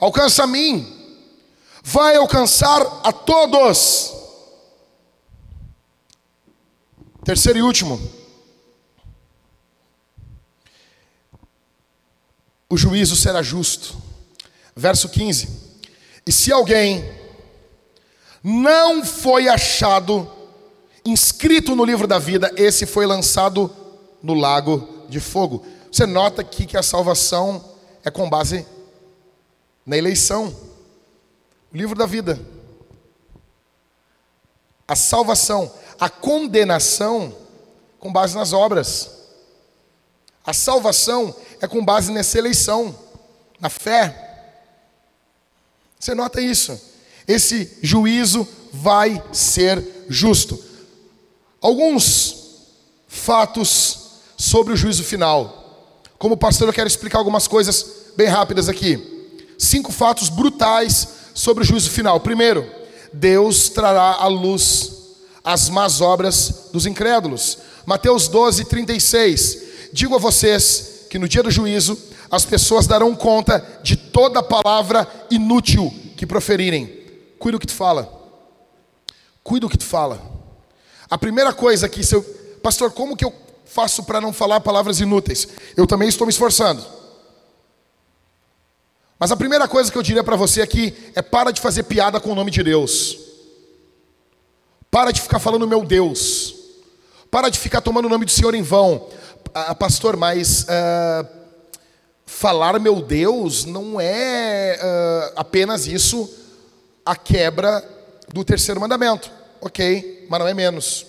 alcança a mim. Vai alcançar a todos. Terceiro e último. O juízo será justo. Verso 15: E se alguém não foi achado inscrito no livro da vida, esse foi lançado no lago de fogo. Você nota aqui que a salvação é com base na eleição. O livro da vida. A salvação, a condenação com base nas obras. A salvação é com base nessa eleição, na fé. Você nota isso? Esse juízo vai ser justo. Alguns fatos sobre o juízo final. Como pastor, eu quero explicar algumas coisas bem rápidas aqui. Cinco fatos brutais sobre o juízo final. Primeiro, Deus trará à luz as más obras dos incrédulos. Mateus 12, 36. Digo a vocês que no dia do juízo as pessoas darão conta de toda palavra inútil que proferirem. Cuida o que tu fala. Cuida o que tu fala. A primeira coisa que seu pastor, como que eu faço para não falar palavras inúteis? Eu também estou me esforçando. Mas a primeira coisa que eu diria para você aqui é para de fazer piada com o nome de Deus. Para de ficar falando meu Deus. Para de ficar tomando o nome do Senhor em vão. Ah, pastor, mas uh, falar meu Deus não é uh, apenas isso a quebra do terceiro mandamento. Ok, mas não é menos.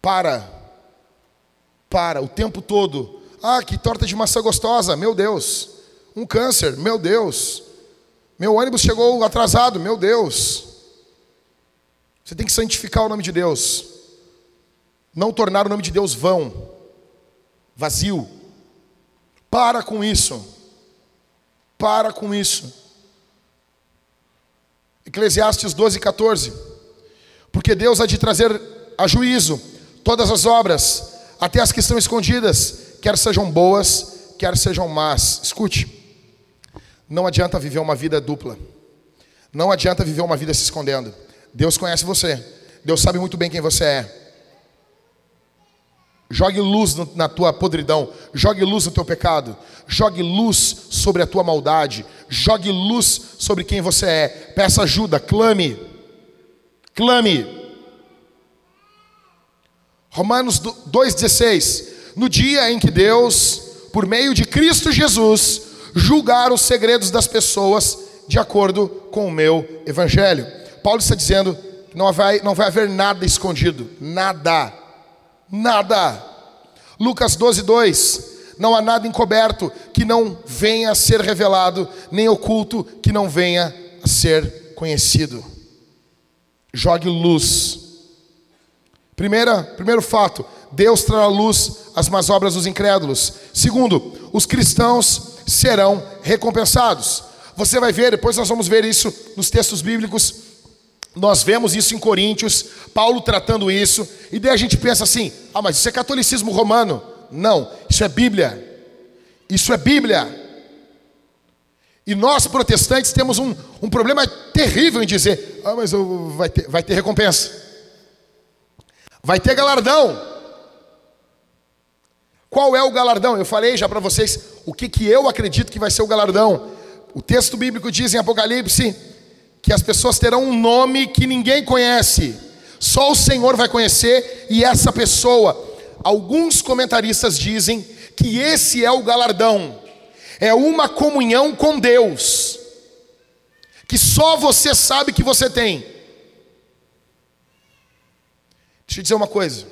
Para. Para o tempo todo. Ah, que torta de maçã gostosa, meu Deus. Um câncer, meu Deus. Meu ônibus chegou atrasado, meu Deus. Você tem que santificar o nome de Deus. Não tornar o nome de Deus vão, vazio. Para com isso. Para com isso. Eclesiastes 12, 14. Porque Deus há de trazer a juízo todas as obras, até as que estão escondidas, quer sejam boas, quer sejam más. Escute, não adianta viver uma vida dupla, não adianta viver uma vida se escondendo. Deus conhece você, Deus sabe muito bem quem você é. Jogue luz na tua podridão, jogue luz no teu pecado, jogue luz sobre a tua maldade, jogue luz sobre quem você é. Peça ajuda, clame, clame. Romanos 2,16: No dia em que Deus, por meio de Cristo Jesus, julgar os segredos das pessoas de acordo com o meu evangelho. Paulo está dizendo que não vai, não vai haver nada escondido, nada nada. Lucas 12, 2. Não há nada encoberto que não venha a ser revelado, nem oculto que não venha a ser conhecido. Jogue luz. Primeira, primeiro fato, Deus trará luz às más obras dos incrédulos. Segundo, os cristãos serão recompensados. Você vai ver, depois nós vamos ver isso nos textos bíblicos, nós vemos isso em Coríntios, Paulo tratando isso, e daí a gente pensa assim: ah, mas isso é catolicismo romano. Não, isso é Bíblia. Isso é Bíblia. E nós protestantes temos um, um problema terrível em dizer: ah, mas eu, vai, ter, vai ter recompensa, vai ter galardão. Qual é o galardão? Eu falei já para vocês o que, que eu acredito que vai ser o galardão. O texto bíblico diz em Apocalipse que as pessoas terão um nome que ninguém conhece, só o Senhor vai conhecer, e essa pessoa, alguns comentaristas dizem que esse é o galardão, é uma comunhão com Deus, que só você sabe que você tem. Deixa eu dizer uma coisa,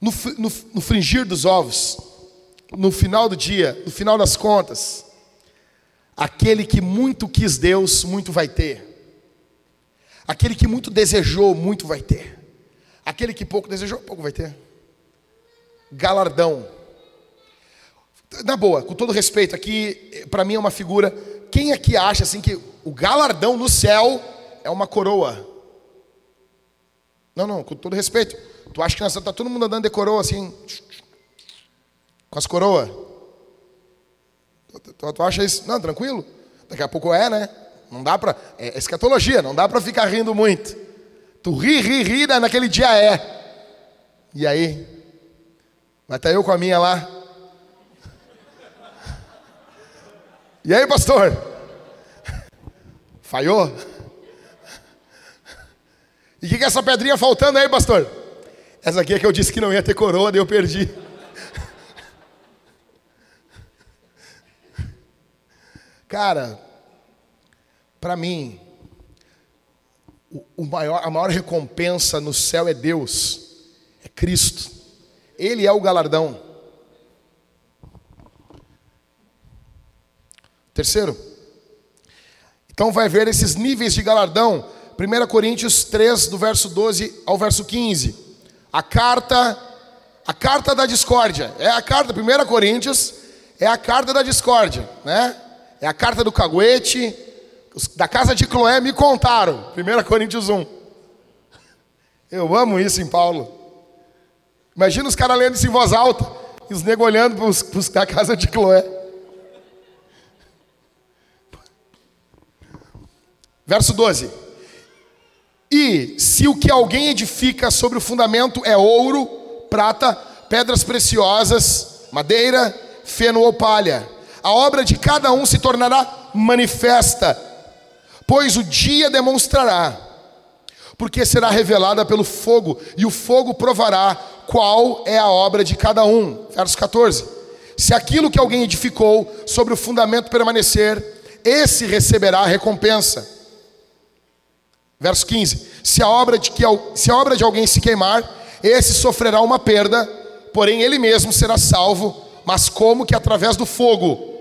no, no, no fringir dos ovos, no final do dia, no final das contas, Aquele que muito quis Deus, muito vai ter. Aquele que muito desejou, muito vai ter. Aquele que pouco desejou, pouco vai ter. Galardão. Na boa, com todo respeito, aqui para mim é uma figura. Quem aqui acha assim que o galardão no céu é uma coroa? Não, não, com todo respeito. Tu acha que nós tá todo mundo andando de coroa assim, com as coroas? Tu, tu acha isso? Não, tranquilo. Daqui a pouco é, né? Não dá para. É escatologia, não dá para ficar rindo muito. Tu ri, ri, ri, né? naquele dia é. E aí? Vai estar eu com a minha lá. E aí, pastor? Falhou? E o que, que é essa pedrinha faltando aí, pastor? Essa aqui é que eu disse que não ia ter coroa, daí eu perdi. Cara, para mim, o maior, a maior recompensa no céu é Deus, é Cristo. Ele é o galardão. Terceiro, então vai ver esses níveis de galardão. 1 Coríntios 3, do verso 12 ao verso 15. A carta, a carta da discórdia. É a carta, 1 Coríntios, é a carta da discórdia, né? É a carta do caguete. Da casa de Cloé me contaram. 1 Coríntios 1. Eu amo isso em Paulo. Imagina os caras lendo isso em voz alta. E os negros olhando para os da casa de Cloé. Verso 12. E se o que alguém edifica sobre o fundamento é ouro, prata, pedras preciosas, madeira, feno ou palha, a obra de cada um se tornará manifesta, pois o dia demonstrará, porque será revelada pelo fogo, e o fogo provará qual é a obra de cada um. Verso 14: Se aquilo que alguém edificou sobre o fundamento permanecer, esse receberá a recompensa. Verso 15: Se a obra de, que, se a obra de alguém se queimar, esse sofrerá uma perda, porém ele mesmo será salvo, mas como que através do fogo.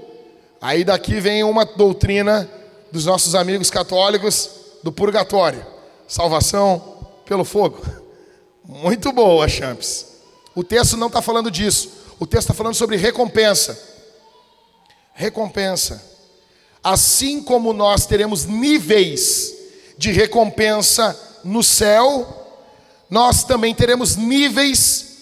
Aí daqui vem uma doutrina dos nossos amigos católicos do purgatório. Salvação pelo fogo. Muito boa, Champs. O texto não está falando disso. O texto está falando sobre recompensa. recompensa. Assim como nós teremos níveis de recompensa no céu, nós também teremos níveis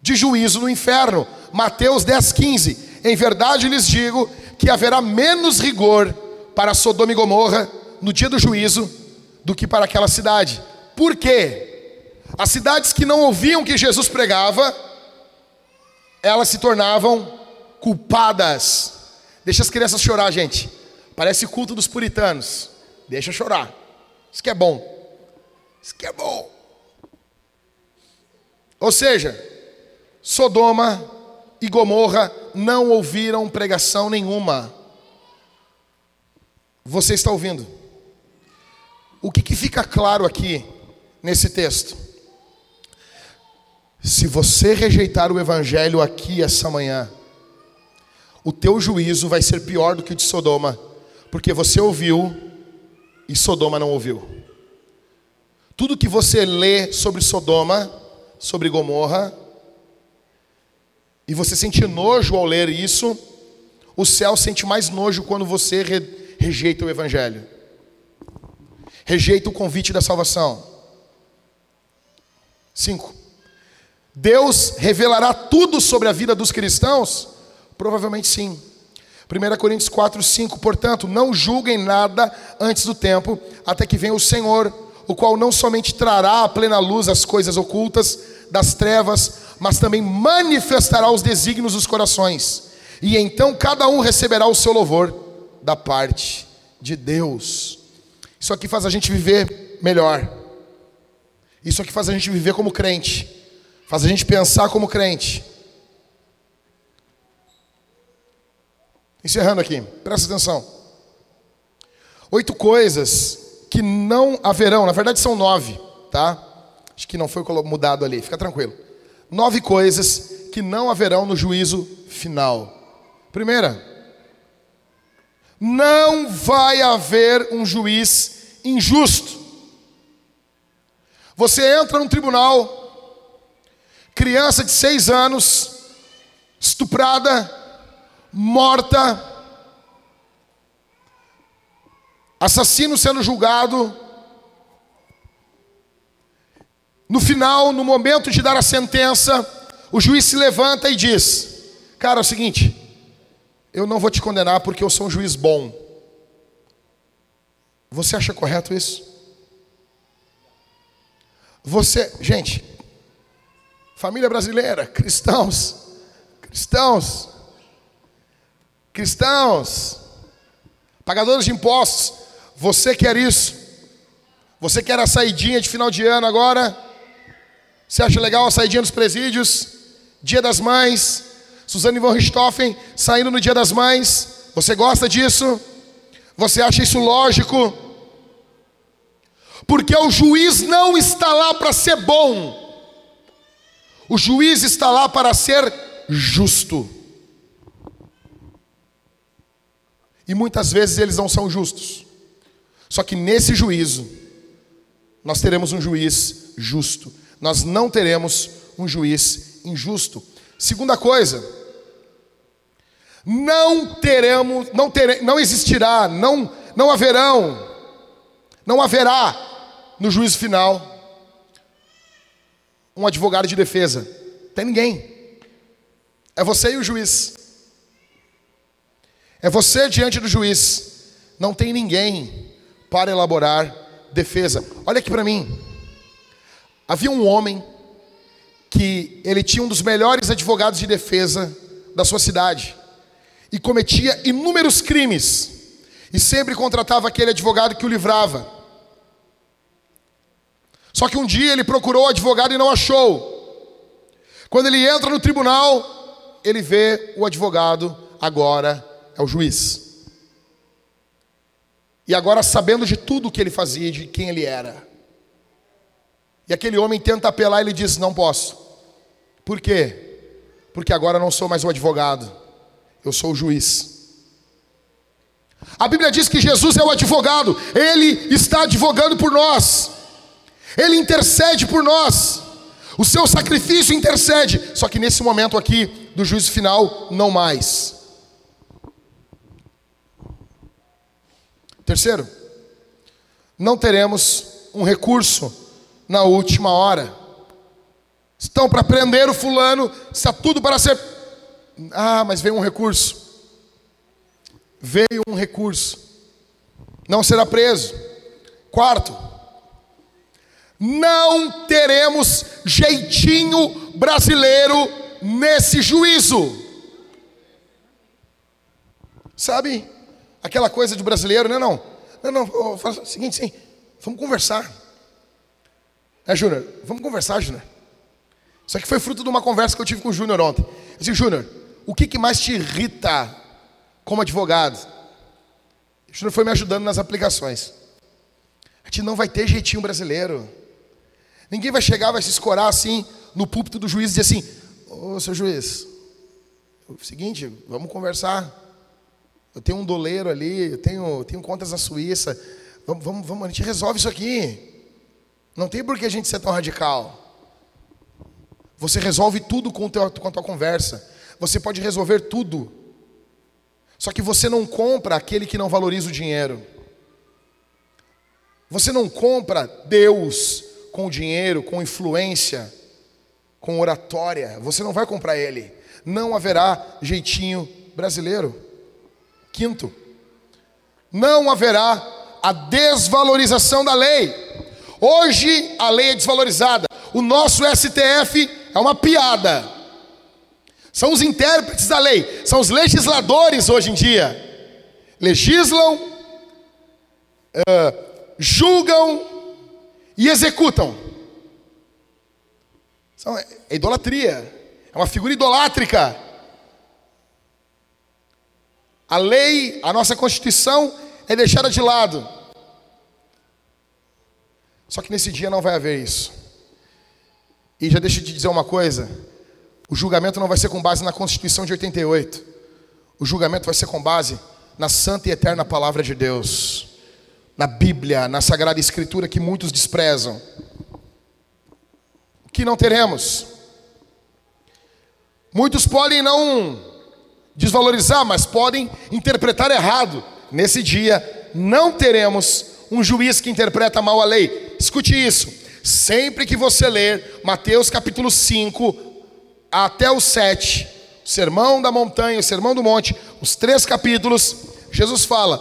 de juízo no inferno. Mateus 10, 15. Em verdade lhes digo que haverá menos rigor para Sodoma e Gomorra no dia do juízo do que para aquela cidade. Por quê? As cidades que não ouviam que Jesus pregava, elas se tornavam culpadas. Deixa as crianças chorar, gente. Parece culto dos puritanos. Deixa chorar. Isso que é bom. Isso que é bom. Ou seja, Sodoma e Gomorra não ouviram pregação nenhuma. Você está ouvindo? O que, que fica claro aqui nesse texto? Se você rejeitar o Evangelho aqui essa manhã, o teu juízo vai ser pior do que o de Sodoma, porque você ouviu e Sodoma não ouviu. Tudo que você lê sobre Sodoma, sobre Gomorra, e você sente nojo ao ler isso, o céu sente mais nojo quando você re rejeita o Evangelho, rejeita o convite da salvação. 5. Deus revelará tudo sobre a vida dos cristãos Provavelmente sim. 1 Coríntios 4, 5, portanto, não julguem nada antes do tempo, até que venha o Senhor, o qual não somente trará à plena luz as coisas ocultas das trevas, mas também manifestará os desígnios dos corações. E então cada um receberá o seu louvor da parte de Deus. Isso aqui faz a gente viver melhor. Isso aqui faz a gente viver como crente. Faz a gente pensar como crente. Encerrando aqui, presta atenção. Oito coisas que não haverão, na verdade são nove, tá? Acho que não foi mudado ali, fica tranquilo. Nove coisas que não haverão no juízo final. Primeira, não vai haver um juiz injusto. Você entra num tribunal, criança de seis anos, estuprada, morta, assassino sendo julgado. No final, no momento de dar a sentença, o juiz se levanta e diz: Cara, é o seguinte, eu não vou te condenar porque eu sou um juiz bom. Você acha correto isso? Você, gente, família brasileira, cristãos, cristãos, Cristãos, pagadores de impostos, você quer isso? Você quer a saidinha de final de ano agora? Você acha legal a saidinha dos presídios? Dia das Mães, Suzane von Richthofen saindo no Dia das Mães. Você gosta disso? Você acha isso lógico? Porque o juiz não está lá para ser bom. O juiz está lá para ser justo. E muitas vezes eles não são justos. Só que nesse juízo, nós teremos um juiz justo. Nós não teremos um juiz injusto. Segunda coisa, não teremos, não, tere, não existirá, não, não haverão, não haverá no juízo final um advogado de defesa. Tem ninguém. É você e o juiz. É você diante do juiz. Não tem ninguém para elaborar defesa. Olha aqui para mim. Havia um homem que ele tinha um dos melhores advogados de defesa da sua cidade e cometia inúmeros crimes e sempre contratava aquele advogado que o livrava. Só que um dia ele procurou o advogado e não achou. Quando ele entra no tribunal, ele vê o advogado agora é o juiz. E agora, sabendo de tudo o que ele fazia, de quem ele era. E aquele homem tenta apelar ele diz: Não posso. Por quê? Porque agora não sou mais o advogado, eu sou o juiz. A Bíblia diz que Jesus é o advogado, ele está advogando por nós, ele intercede por nós, o seu sacrifício intercede, só que nesse momento aqui do juízo final, não mais. Terceiro, não teremos um recurso na última hora. Estão para prender o fulano, está tudo para ser. Ah, mas veio um recurso. Veio um recurso. Não será preso. Quarto, não teremos jeitinho brasileiro nesse juízo. Sabe? Aquela coisa de brasileiro, não, não. Não, não, faz o seguinte, sim. Vamos conversar. É, Júnior, vamos conversar, Júnior. Isso aqui foi fruto de uma conversa que eu tive com o Júnior ontem. Eu disse, Júnior, o que, que mais te irrita como advogado? O Júnior foi me ajudando nas aplicações. A gente não vai ter jeitinho brasileiro. Ninguém vai chegar, vai se escorar assim no púlpito do juiz e dizer assim: Ô seu juiz, é seguinte, vamos conversar. Eu tenho um doleiro ali, eu tenho, tenho contas na Suíça. Vamos, vamos, vamos, a gente resolve isso aqui. Não tem por que a gente ser tão radical. Você resolve tudo com, teu, com a tua conversa. Você pode resolver tudo. Só que você não compra aquele que não valoriza o dinheiro. Você não compra Deus com dinheiro, com influência, com oratória. Você não vai comprar ele. Não haverá jeitinho brasileiro. Quinto, não haverá a desvalorização da lei. Hoje a lei é desvalorizada. O nosso STF é uma piada. São os intérpretes da lei, são os legisladores hoje em dia. Legislam, uh, julgam e executam. É idolatria, é uma figura idolátrica. A lei, a nossa Constituição é deixada de lado. Só que nesse dia não vai haver isso. E já deixa te dizer uma coisa: o julgamento não vai ser com base na Constituição de 88. O julgamento vai ser com base na santa e eterna palavra de Deus, na Bíblia, na Sagrada Escritura que muitos desprezam. O que não teremos? Muitos podem não desvalorizar, mas podem interpretar errado. Nesse dia, não teremos um juiz que interpreta mal a lei. Escute isso. Sempre que você ler Mateus capítulo 5 até o 7, o sermão da montanha, o sermão do monte, os três capítulos, Jesus fala: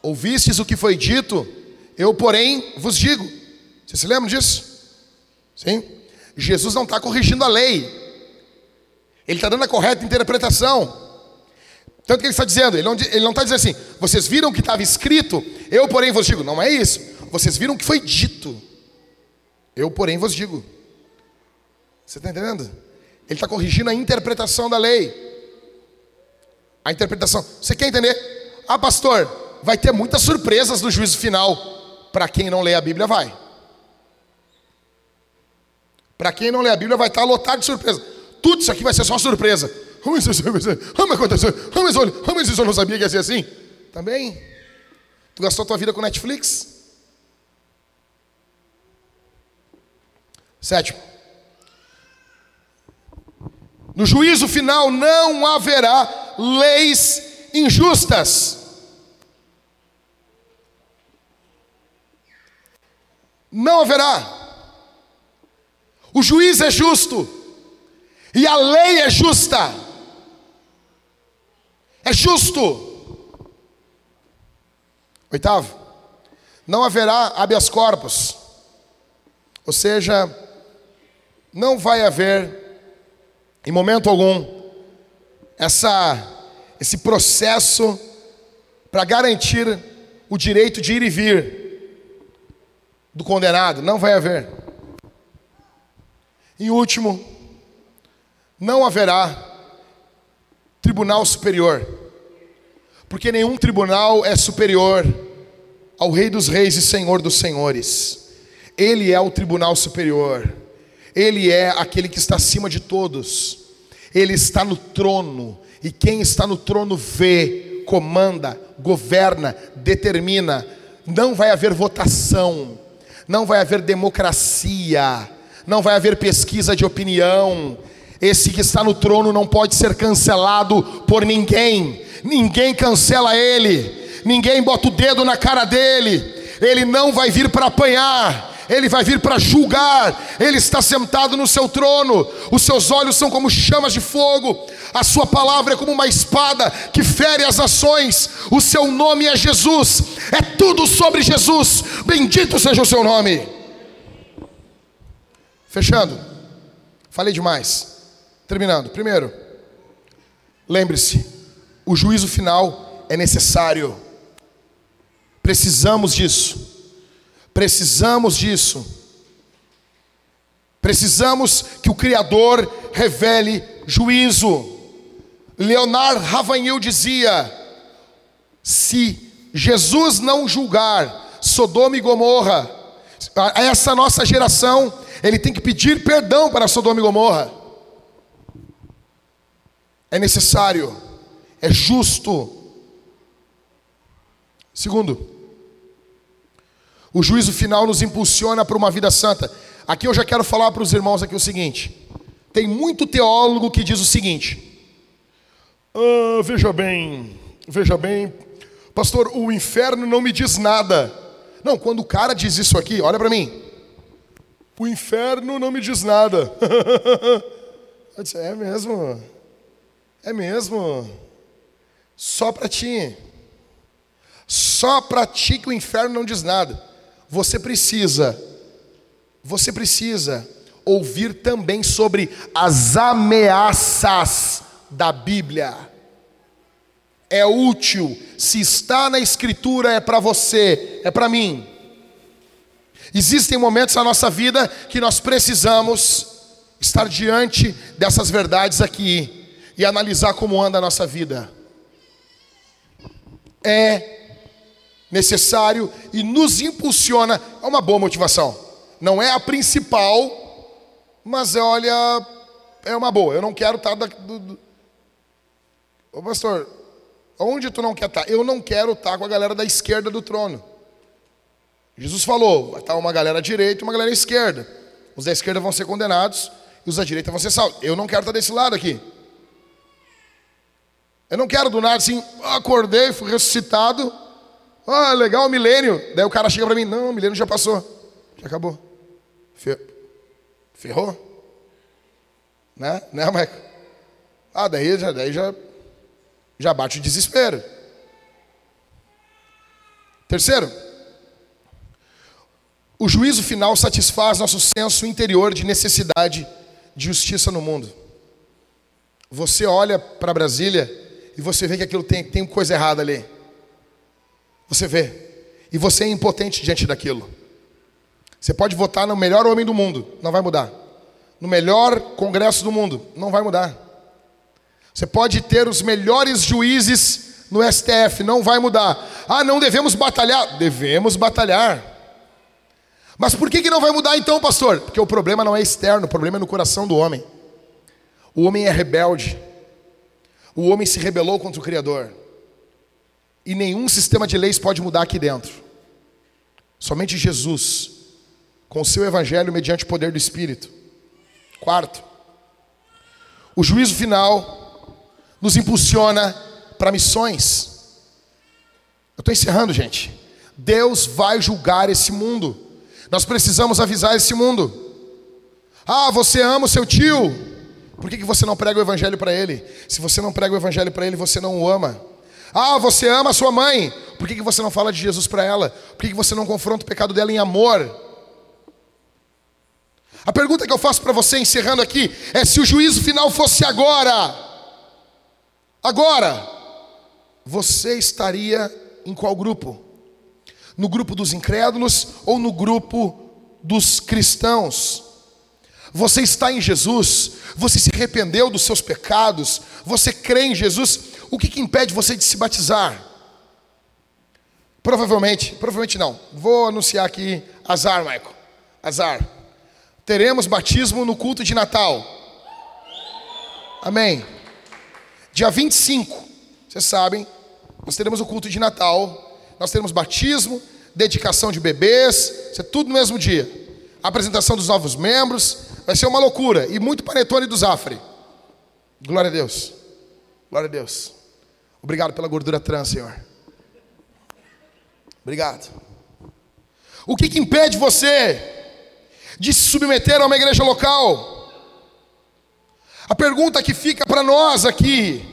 Ouvistes o que foi dito, eu, porém, vos digo. Você se lembra disso? Sim? Jesus não está corrigindo a lei, ele está dando a correta interpretação. Tanto que ele está dizendo, ele não, ele não está dizendo assim, vocês viram o que estava escrito, eu porém vos digo. Não é isso. Vocês viram o que foi dito. Eu porém vos digo. Você está entendendo? Ele está corrigindo a interpretação da lei. A interpretação. Você quer entender? Ah, pastor, vai ter muitas surpresas no juízo final. Para quem não lê a Bíblia, vai. Para quem não lê a Bíblia, vai estar lotado de surpresa. Tudo isso aqui vai ser só surpresa. Como isso aconteceu? Como isso, como isso eu não sabia que ia ser assim? Também? Tu gastou tua vida com Netflix? Sétimo. No juízo final não haverá leis injustas. Não haverá. O juiz é justo. E a lei é justa. É justo. Oitavo, não haverá habeas corpus. Ou seja, não vai haver, em momento algum, essa, esse processo para garantir o direito de ir e vir do condenado. Não vai haver. E último, não haverá tribunal superior, porque nenhum tribunal é superior ao Rei dos Reis e Senhor dos Senhores. Ele é o tribunal superior, ele é aquele que está acima de todos, ele está no trono, e quem está no trono vê, comanda, governa, determina. Não vai haver votação, não vai haver democracia, não vai haver pesquisa de opinião, esse que está no trono não pode ser cancelado por ninguém, ninguém cancela ele. ninguém bota o dedo na cara dele, ele não vai vir para apanhar, ele vai vir para julgar, ele está sentado no seu trono, os seus olhos são como chamas de fogo, a sua palavra é como uma espada que fere as nações, o seu nome é Jesus, é tudo sobre Jesus, bendito seja o seu nome. Fechando, falei demais, terminando. Primeiro, lembre-se, o juízo final é necessário, precisamos disso. Precisamos disso. Precisamos que o Criador revele juízo. Leonard Ravanhil dizia: se Jesus não julgar Sodoma e Gomorra, essa nossa geração, ele tem que pedir perdão para Sodoma e Gomorra. É necessário, é justo. Segundo, o juízo final nos impulsiona para uma vida santa. Aqui eu já quero falar para os irmãos aqui o seguinte: tem muito teólogo que diz o seguinte: ah, veja bem, veja bem, pastor, o inferno não me diz nada. Não, quando o cara diz isso aqui, olha para mim. O inferno não me diz nada. É mesmo? É mesmo? Só para ti. Só para ti que o inferno não diz nada você precisa, você precisa ouvir também sobre as ameaças da Bíblia. É útil, se está na Escritura, é para você, é para mim. Existem momentos na nossa vida que nós precisamos estar diante dessas verdades aqui e analisar como anda a nossa vida. É necessário e nos impulsiona é uma boa motivação. Não é a principal, mas é, olha, é uma boa. Eu não quero estar. Da, do, do... Ô pastor, onde tu não quer estar? Eu não quero estar com a galera da esquerda do trono. Jesus falou: vai estar uma galera à direita e uma galera à esquerda. Os da esquerda vão ser condenados e os da direita vão ser salvos. Eu não quero estar desse lado aqui. Eu não quero do nada assim, acordei, fui ressuscitado ah, legal, milênio. Daí o cara chega para mim, não, milênio já passou. Já acabou. Ferrou? Né? Né, Maico? Ah, daí, já, daí já, já bate o desespero. Terceiro, o juízo final satisfaz nosso senso interior de necessidade de justiça no mundo. Você olha para Brasília e você vê que aquilo tem, tem coisa errada ali. Você vê. E você é impotente diante daquilo. Você pode votar no melhor homem do mundo, não vai mudar. No melhor congresso do mundo, não vai mudar. Você pode ter os melhores juízes no STF, não vai mudar. Ah, não devemos batalhar? Devemos batalhar. Mas por que, que não vai mudar então, pastor? Porque o problema não é externo, o problema é no coração do homem. O homem é rebelde. O homem se rebelou contra o Criador. E nenhum sistema de leis pode mudar aqui dentro. Somente Jesus, com o seu evangelho mediante o poder do Espírito. Quarto, o juízo final nos impulsiona para missões. Eu estou encerrando, gente. Deus vai julgar esse mundo. Nós precisamos avisar esse mundo. Ah, você ama o seu tio. Por que, que você não prega o evangelho para ele? Se você não prega o evangelho para ele, você não o ama. Ah, você ama a sua mãe. Por que, que você não fala de Jesus para ela? Por que, que você não confronta o pecado dela em amor? A pergunta que eu faço para você, encerrando aqui, é se o juízo final fosse agora. Agora, você estaria em qual grupo? No grupo dos incrédulos ou no grupo dos cristãos? Você está em Jesus, você se arrependeu dos seus pecados, você crê em Jesus, o que, que impede você de se batizar? Provavelmente, provavelmente não. Vou anunciar aqui azar, Michael. Azar. Teremos batismo no culto de Natal. Amém. Dia 25, vocês sabem, nós teremos o culto de Natal. Nós teremos batismo, dedicação de bebês, isso é tudo no mesmo dia. apresentação dos novos membros, vai ser uma loucura. E muito panetone do Zafre. Glória a Deus. Glória a Deus. Obrigado pela gordura trans, Senhor. Obrigado. O que, que impede você de se submeter a uma igreja local? A pergunta que fica para nós aqui,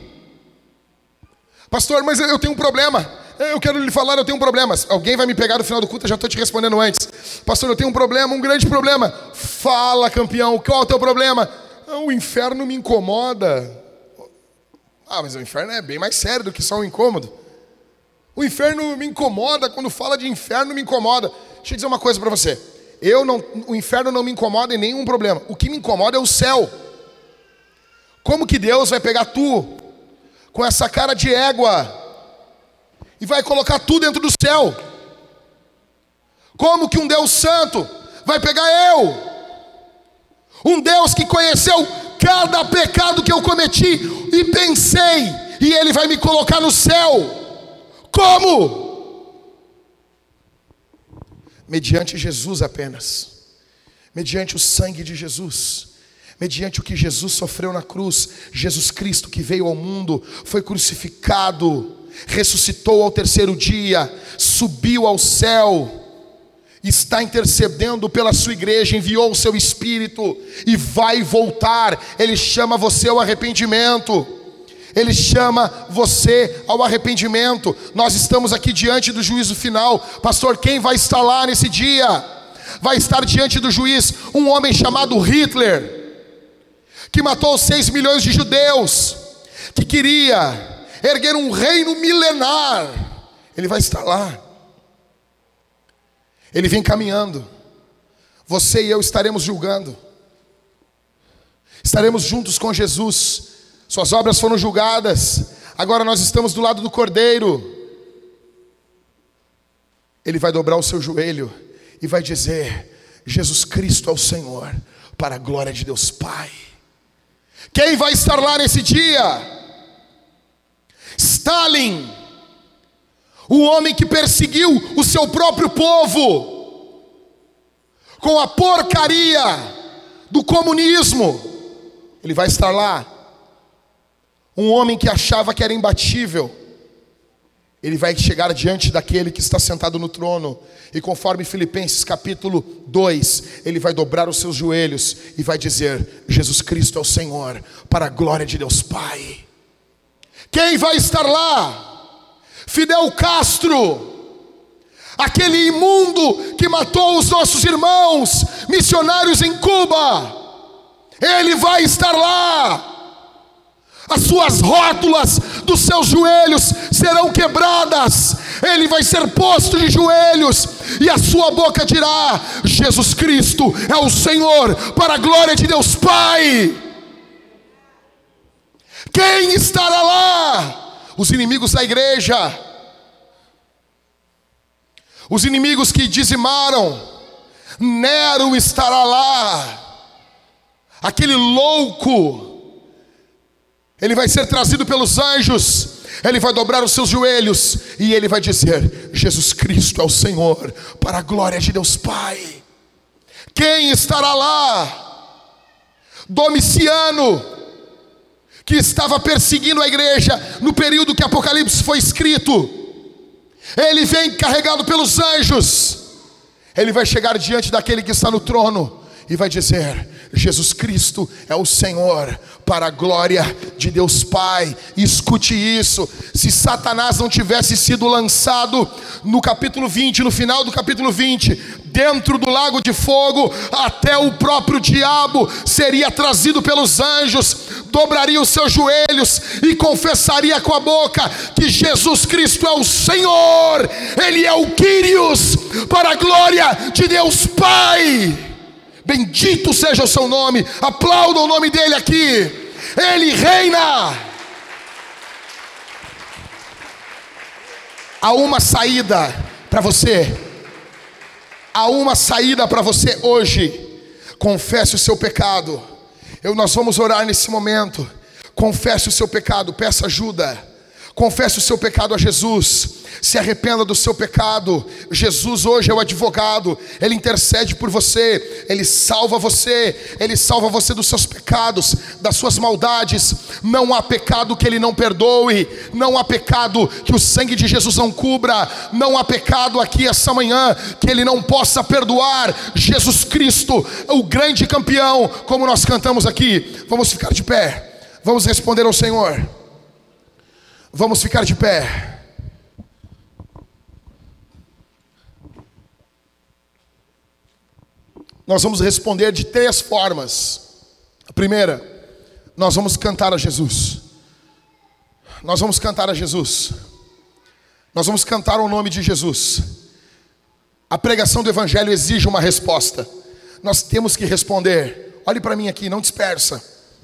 pastor, mas eu tenho um problema. Eu quero lhe falar, eu tenho um problema. Alguém vai me pegar no final do culto, eu já estou te respondendo antes. Pastor, eu tenho um problema, um grande problema. Fala, campeão, qual é o teu problema? Ah, o inferno me incomoda. Ah, mas o inferno é bem mais sério do que só um incômodo. O inferno me incomoda, quando fala de inferno me incomoda. Deixa eu dizer uma coisa para você. Eu não, o inferno não me incomoda em nenhum problema. O que me incomoda é o céu. Como que Deus vai pegar tu com essa cara de égua e vai colocar tu dentro do céu? Como que um Deus santo vai pegar eu? Um Deus que conheceu cada pecado que eu cometi e pensei, e ele vai me colocar no céu. Como? Mediante Jesus apenas. Mediante o sangue de Jesus mediante o que Jesus sofreu na cruz, Jesus Cristo que veio ao mundo, foi crucificado, ressuscitou ao terceiro dia, subiu ao céu, está intercedendo pela sua igreja, enviou o seu espírito e vai voltar. Ele chama você ao arrependimento. Ele chama você ao arrependimento. Nós estamos aqui diante do juízo final. Pastor, quem vai estar lá nesse dia? Vai estar diante do juiz um homem chamado Hitler que matou 6 milhões de judeus, que queria erguer um reino milenar, ele vai estar lá. Ele vem caminhando. Você e eu estaremos julgando. Estaremos juntos com Jesus. Suas obras foram julgadas. Agora nós estamos do lado do Cordeiro. Ele vai dobrar o seu joelho e vai dizer: Jesus Cristo é o Senhor, para a glória de Deus Pai. Quem vai estar lá nesse dia? Stalin, o homem que perseguiu o seu próprio povo, com a porcaria do comunismo, ele vai estar lá. Um homem que achava que era imbatível, ele vai chegar diante daquele que está sentado no trono, e conforme Filipenses capítulo 2, ele vai dobrar os seus joelhos e vai dizer: Jesus Cristo é o Senhor, para a glória de Deus Pai. Quem vai estar lá? Fidel Castro, aquele imundo que matou os nossos irmãos missionários em Cuba, ele vai estar lá as suas rótulas dos seus joelhos serão quebradas, ele vai ser posto de joelhos, e a sua boca dirá: Jesus Cristo é o Senhor, para a glória de Deus Pai. Quem estará lá? Os inimigos da igreja, os inimigos que dizimaram, Nero estará lá, aquele louco, ele vai ser trazido pelos anjos, ele vai dobrar os seus joelhos e ele vai dizer: Jesus Cristo é o Senhor, para a glória de Deus Pai. Quem estará lá? Domiciano, que estava perseguindo a igreja no período que Apocalipse foi escrito. Ele vem carregado pelos anjos. Ele vai chegar diante daquele que está no trono e vai dizer: Jesus Cristo é o Senhor, para a glória de Deus Pai. Escute isso: se Satanás não tivesse sido lançado no capítulo 20, no final do capítulo 20, dentro do lago de fogo, até o próprio diabo seria trazido pelos anjos, dobraria os seus joelhos e confessaria com a boca que Jesus Cristo é o Senhor, Ele é o Quírios, para a glória de Deus Pai. Bendito seja o seu nome. Aplauda o nome dele aqui. Ele reina. Há uma saída para você. Há uma saída para você hoje. Confesse o seu pecado. Eu, nós vamos orar nesse momento. Confesse o seu pecado, peça ajuda. Confesse o seu pecado a Jesus. Se arrependa do seu pecado. Jesus hoje é o advogado. Ele intercede por você. Ele salva você. Ele salva você dos seus pecados, das suas maldades. Não há pecado que ele não perdoe. Não há pecado que o sangue de Jesus não cubra. Não há pecado aqui essa manhã que ele não possa perdoar. Jesus Cristo, o grande campeão, como nós cantamos aqui. Vamos ficar de pé. Vamos responder ao Senhor. Vamos ficar de pé. Nós vamos responder de três formas. A primeira, nós vamos cantar a Jesus. Nós vamos cantar a Jesus. Nós vamos cantar o nome de Jesus. A pregação do Evangelho exige uma resposta. Nós temos que responder. Olhe para mim aqui, não dispersa.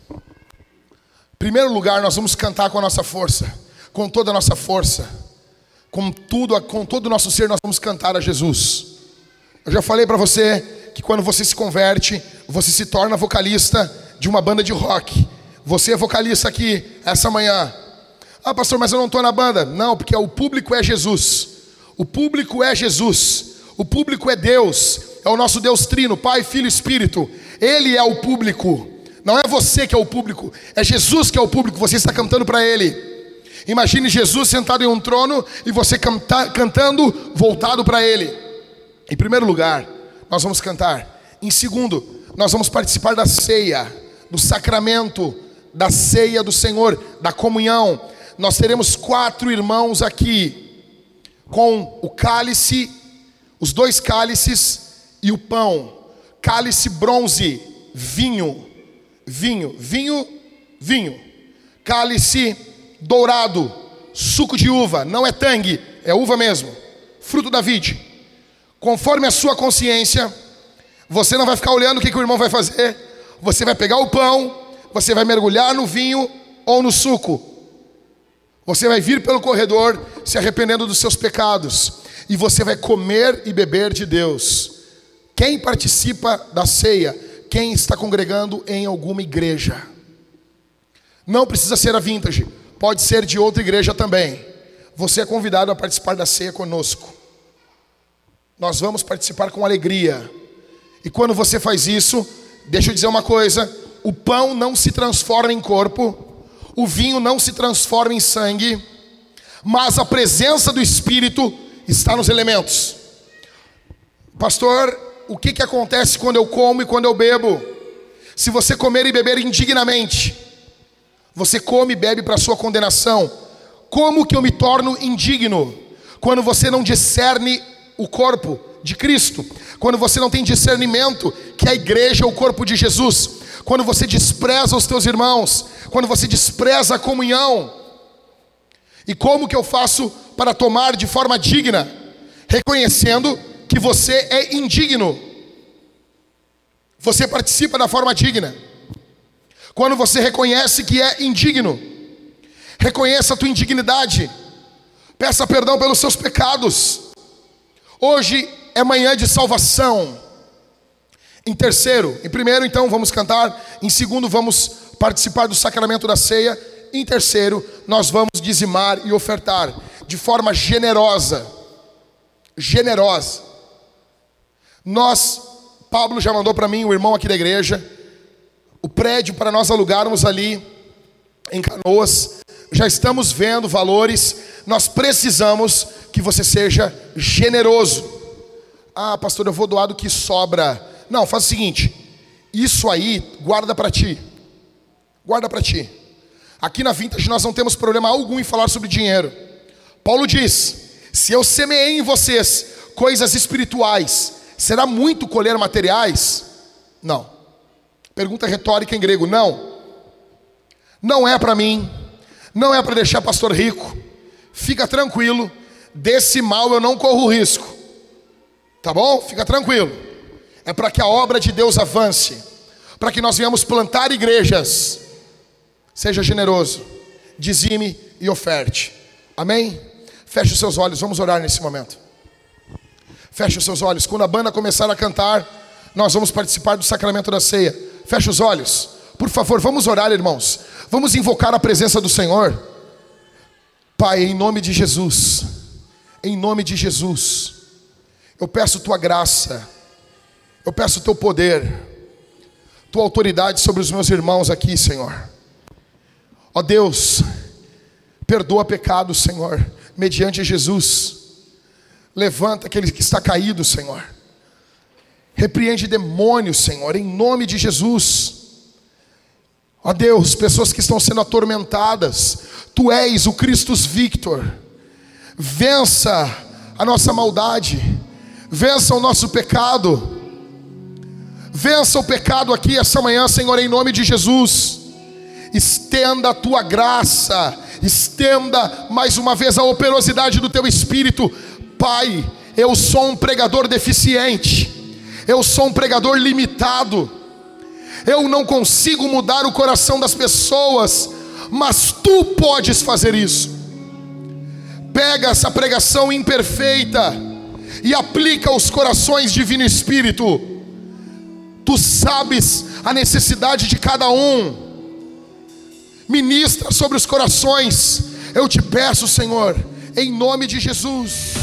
Em primeiro lugar, nós vamos cantar com a nossa força com toda a nossa força, com tudo, com todo o nosso ser, nós vamos cantar a Jesus. Eu já falei para você que quando você se converte, você se torna vocalista de uma banda de rock. Você é vocalista aqui essa manhã. Ah, pastor, mas eu não estou na banda. Não, porque o público é Jesus. O público é Jesus. O público é Deus. É o nosso Deus Trino, Pai, Filho e Espírito. Ele é o público. Não é você que é o público, é Jesus que é o público. Você está cantando para Ele. Imagine Jesus sentado em um trono e você canta, cantando voltado para Ele. Em primeiro lugar, nós vamos cantar. Em segundo, nós vamos participar da ceia, do sacramento, da ceia do Senhor, da comunhão. Nós teremos quatro irmãos aqui, com o cálice, os dois cálices e o pão. Cálice bronze, vinho, vinho, vinho, vinho. Cálice dourado, suco de uva, não é tangue, é uva mesmo, fruto da vide. Conforme a sua consciência, você não vai ficar olhando o que, que o irmão vai fazer, você vai pegar o pão, você vai mergulhar no vinho ou no suco. Você vai vir pelo corredor se arrependendo dos seus pecados, e você vai comer e beber de Deus. Quem participa da ceia, quem está congregando em alguma igreja, não precisa ser a vintage, pode ser de outra igreja também. Você é convidado a participar da ceia conosco. Nós vamos participar com alegria. E quando você faz isso, deixa eu dizer uma coisa: o pão não se transforma em corpo, o vinho não se transforma em sangue, mas a presença do Espírito está nos elementos. Pastor, o que, que acontece quando eu como e quando eu bebo? Se você comer e beber indignamente, você come e bebe para sua condenação. Como que eu me torno indigno? Quando você não discerne o corpo de Cristo, quando você não tem discernimento que a igreja é o corpo de Jesus, quando você despreza os teus irmãos, quando você despreza a comunhão. E como que eu faço para tomar de forma digna? Reconhecendo que você é indigno. Você participa da forma digna. Quando você reconhece que é indigno, reconheça a tua indignidade, peça perdão pelos seus pecados. Hoje é manhã de salvação. Em terceiro, em primeiro, então, vamos cantar. Em segundo, vamos participar do sacramento da ceia. Em terceiro, nós vamos dizimar e ofertar de forma generosa. Generosa. Nós, Pablo já mandou para mim, o irmão aqui da igreja, o prédio para nós alugarmos ali em Canoas. Já estamos vendo valores. Nós precisamos que você seja generoso. Ah, pastor, eu vou doar do que sobra. Não, faz o seguinte: isso aí guarda para ti. Guarda para ti. Aqui na Vintage nós não temos problema algum em falar sobre dinheiro. Paulo diz: se eu semeei em vocês coisas espirituais, será muito colher materiais? Não. Pergunta retórica em grego: não. Não é para mim. Não é para deixar pastor rico. Fica tranquilo. Desse mal eu não corro risco. Tá bom? Fica tranquilo. É para que a obra de Deus avance. Para que nós venhamos plantar igrejas. Seja generoso. Dizime e oferte. Amém? Feche os seus olhos. Vamos orar nesse momento. Feche os seus olhos. Quando a banda começar a cantar, nós vamos participar do sacramento da ceia. Feche os olhos. Por favor, vamos orar, irmãos. Vamos invocar a presença do Senhor. Pai, em nome de Jesus, em nome de Jesus, eu peço tua graça, eu peço teu poder, tua autoridade sobre os meus irmãos aqui, Senhor. Ó Deus, perdoa pecados, Senhor, mediante Jesus. Levanta aquele que está caído, Senhor. Repreende demônios, Senhor, em nome de Jesus. Ó Deus, pessoas que estão sendo atormentadas, Tu és o Cristo Victor. Vença a nossa maldade, vença o nosso pecado, vença o pecado aqui essa manhã, Senhor, em nome de Jesus. Estenda a tua graça, estenda mais uma vez a operosidade do teu espírito, Pai. Eu sou um pregador deficiente, eu sou um pregador limitado eu não consigo mudar o coração das pessoas, mas tu podes fazer isso. Pega essa pregação imperfeita e aplica aos corações divino Espírito. Tu sabes a necessidade de cada um. Ministra sobre os corações. Eu te peço, Senhor, em nome de Jesus.